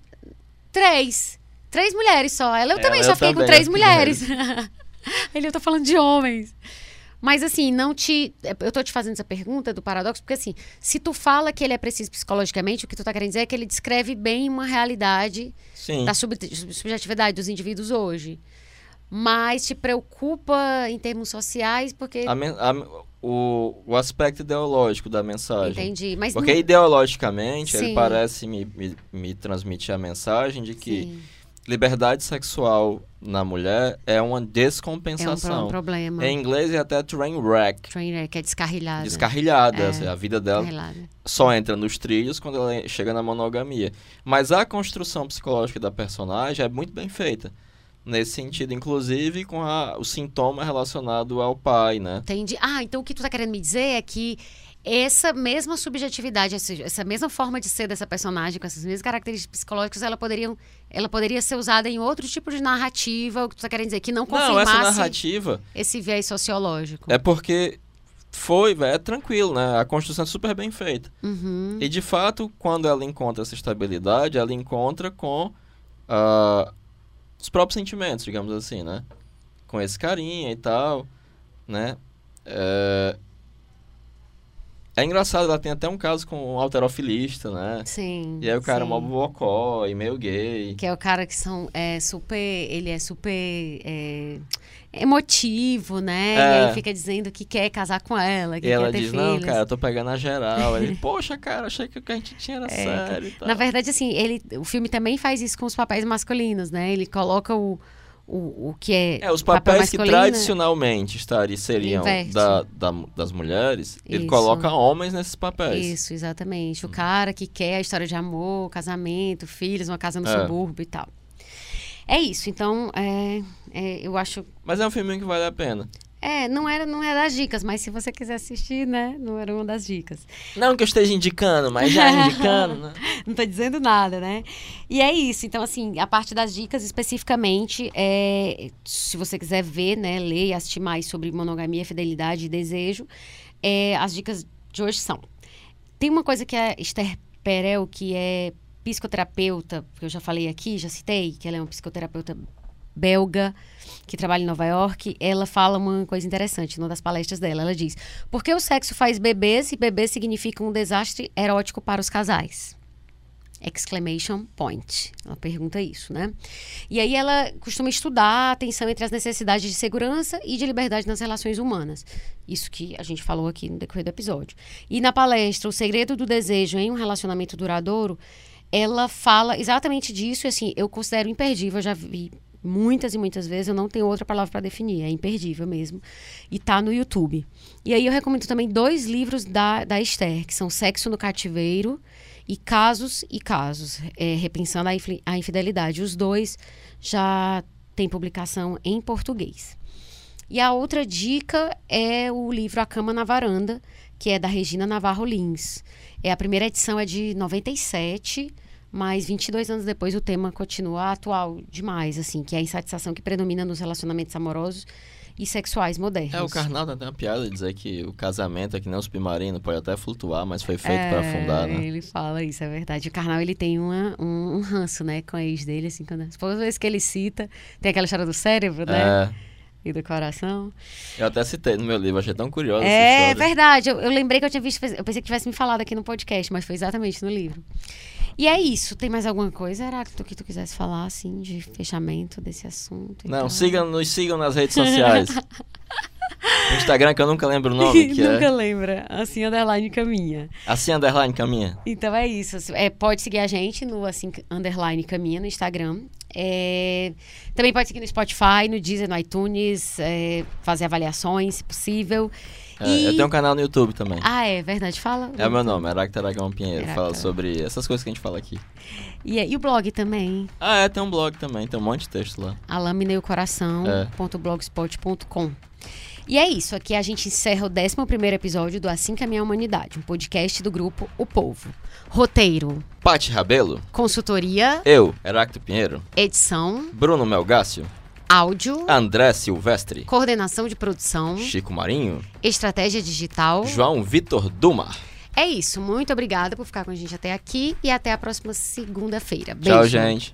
Três. Três mulheres só. Ela eu
É,
também
eu
já fiquei com
também,
três
eu
mulheres. Ele eu tô falando de homens. Mas assim, não te. Eu tô te fazendo essa pergunta do paradoxo, porque assim, se tu fala que ele é preciso psicologicamente, o que tu tá querendo dizer é que ele descreve bem uma realidade
Sim.
da sub- subjetividade dos indivíduos hoje. Mas te preocupa em termos sociais, porque.
A men- a- o, o aspecto ideológico da mensagem.
Entendi. Mas
Porque
não-
ideologicamente
Sim.
ele parece me, me, me transmitir a mensagem de que
Sim,
liberdade sexual na mulher é uma
é um,
descompensação.
pro- um problema.
Em inglês é até train wreck,
Trainer, que é descarrilhada.
descarrilhada.
É.
assim, a vida dela só entra nos trilhos quando ela chega na monogamia. Mas a construção psicológica da personagem é muito bem feita. Nesse sentido, inclusive com a- o sintoma relacionado ao pai, né?
Entendi. Ah, então o que tu tá querendo me dizer é que essa mesma subjetividade, essa, mesma forma de ser dessa personagem, com essas mesmas características psicológicas, ela, poderiam, ela poderia ser usada em outro tipo de narrativa, o que tu tá querendo dizer, que não
Não, essa
confirmasse
narrativa
esse viés sociológico.
é porque foi, véio, é tranquilo, né? A construção é super bem feita.
Uhum.
E de fato, quando ela encontra essa estabilidade, ela encontra com ah, os próprios sentimentos, digamos assim, né? Com esse carinha e tal, né? É, é engraçado, ela tem até um caso com um alterofilista, né?
Sim.
E aí o cara é
sim.
mó bocó e meio gay.
Que é o cara que são é, super. Ele é super é, emotivo, né?
É.
E aí fica dizendo que quer casar com ela, que
E ela
quer ter
diz,
filhos.
não, cara, eu tô pegando a geral. Ele, poxa, cara, achei que o que a gente tinha era sério e tal.
É, Na verdade, assim, ele, o filme também faz isso com os papéis masculinos, né? Ele coloca o, o, o que é.
É, os papéis que
masculino,
tradicionalmente estariam, seriam da, da- das mulheres, ele
Isso.
coloca homens nesses papéis.
Isso, exatamente.
Hum.
O cara que quer a história de amor, casamento, filhos, uma casa no
É.
subúrbio e tal. É isso, então, é, é, eu acho.
Mas é um filme que vale a pena.
É, não era, não era das dicas, mas se você quiser assistir, né? Não era uma das dicas.
Não que eu esteja indicando, mas já indicando, né?
Não tô dizendo nada, né? E é isso. Então, assim, a parte das dicas especificamente, é, se você quiser ver, né, ler e assistir mais sobre monogamia, fidelidade e desejo, é, as dicas de hoje são. Tem uma coisa que a Esther Perel, que é psicoterapeuta, que eu já falei aqui, já citei, que ela é uma psicoterapeuta belga que trabalha em Nova York, ela fala uma coisa interessante numa das palestras dela. Ela diz: Por que o sexo faz bebês e bebê significa um desastre erótico para os casais? exclamation point. Ela pergunta isso, né? E aí ela costuma estudar a tensão entre as necessidades de segurança e de liberdade nas relações humanas. Isso que a gente falou aqui no decorrer do episódio. E na palestra O Segredo do Desejo em um Relacionamento Duradouro, ela fala exatamente disso e assim, eu considero imperdível, eu já vi muitas e muitas vezes, eu não tenho outra palavra para definir, é imperdível mesmo. E tá no YouTube. E aí eu recomendo também dois livros da, da Esther, que são Sexo no Cativeiro e Casos e Casos, é, repensando a, a infidelidade. Os dois já têm publicação em português. E a outra dica é o livro A Cama na Varanda, que é da Regina Navarro Lins. É, a primeira edição é de 97, mas 22 anos depois o tema continua atual demais, assim, que é a insatisfação que predomina nos relacionamentos amorosos e sexuais modernos.
É, o Karnal tem uma piada de dizer que o casamento é que nem o submarino, pode até flutuar, mas foi feito é, para afundar, né?
ele fala isso, é verdade. O Karnal, ele tem uma, um, um ranço, né, com a ex dele, assim, quando, todas as vezes que ele cita, tem aquela história do cérebro, né? É e do coração.
Eu até citei no meu livro, achei tão curioso.
É verdade, eu, eu, lembrei que eu tinha visto, eu pensei que tivesse me falado aqui no podcast, mas foi exatamente no livro. E é isso. Tem mais alguma coisa, Heráclito, que tu quisesse falar, assim, de fechamento desse assunto?
Não, sigam, nos sigam nas redes sociais. No Instagram, que eu nunca lembro o nome. Que
nunca
é...
lembra. Assim, underline caminha.
Assim, underline caminha.
Então é isso. É, pode seguir a gente no assim, underline caminha no Instagram. É, também pode seguir no Spotify, no Deezer, no iTunes, é, fazer avaliações, se possível.
É, e... Eu tenho um canal no YouTube também.
Ah, é verdade. Fala.
É o meu nome, Aracta Aragão Pinheiro. Fala sobre essas coisas que a gente fala aqui.
E, e, o blog também?
Ah, é, tem um blog também, tem um monte de texto lá.
A lâmina e o coração.blogspot.com. É. E é isso, aqui a gente encerra o 11 episódio do Assim Caminha a Humanidade, um podcast do grupo O Povo. Roteiro.
Pati Rabelo.
Consultoria.
Eu, Heracto Pinheiro.
Edição.
Bruno Melgácio.
Áudio.
André Silvestre.
Coordenação de produção.
Chico Marinho.
Estratégia digital.
João Vitor Dumar.
É isso. Muito obrigada por ficar com a gente até aqui e até a próxima segunda-feira.
Tchau, gente.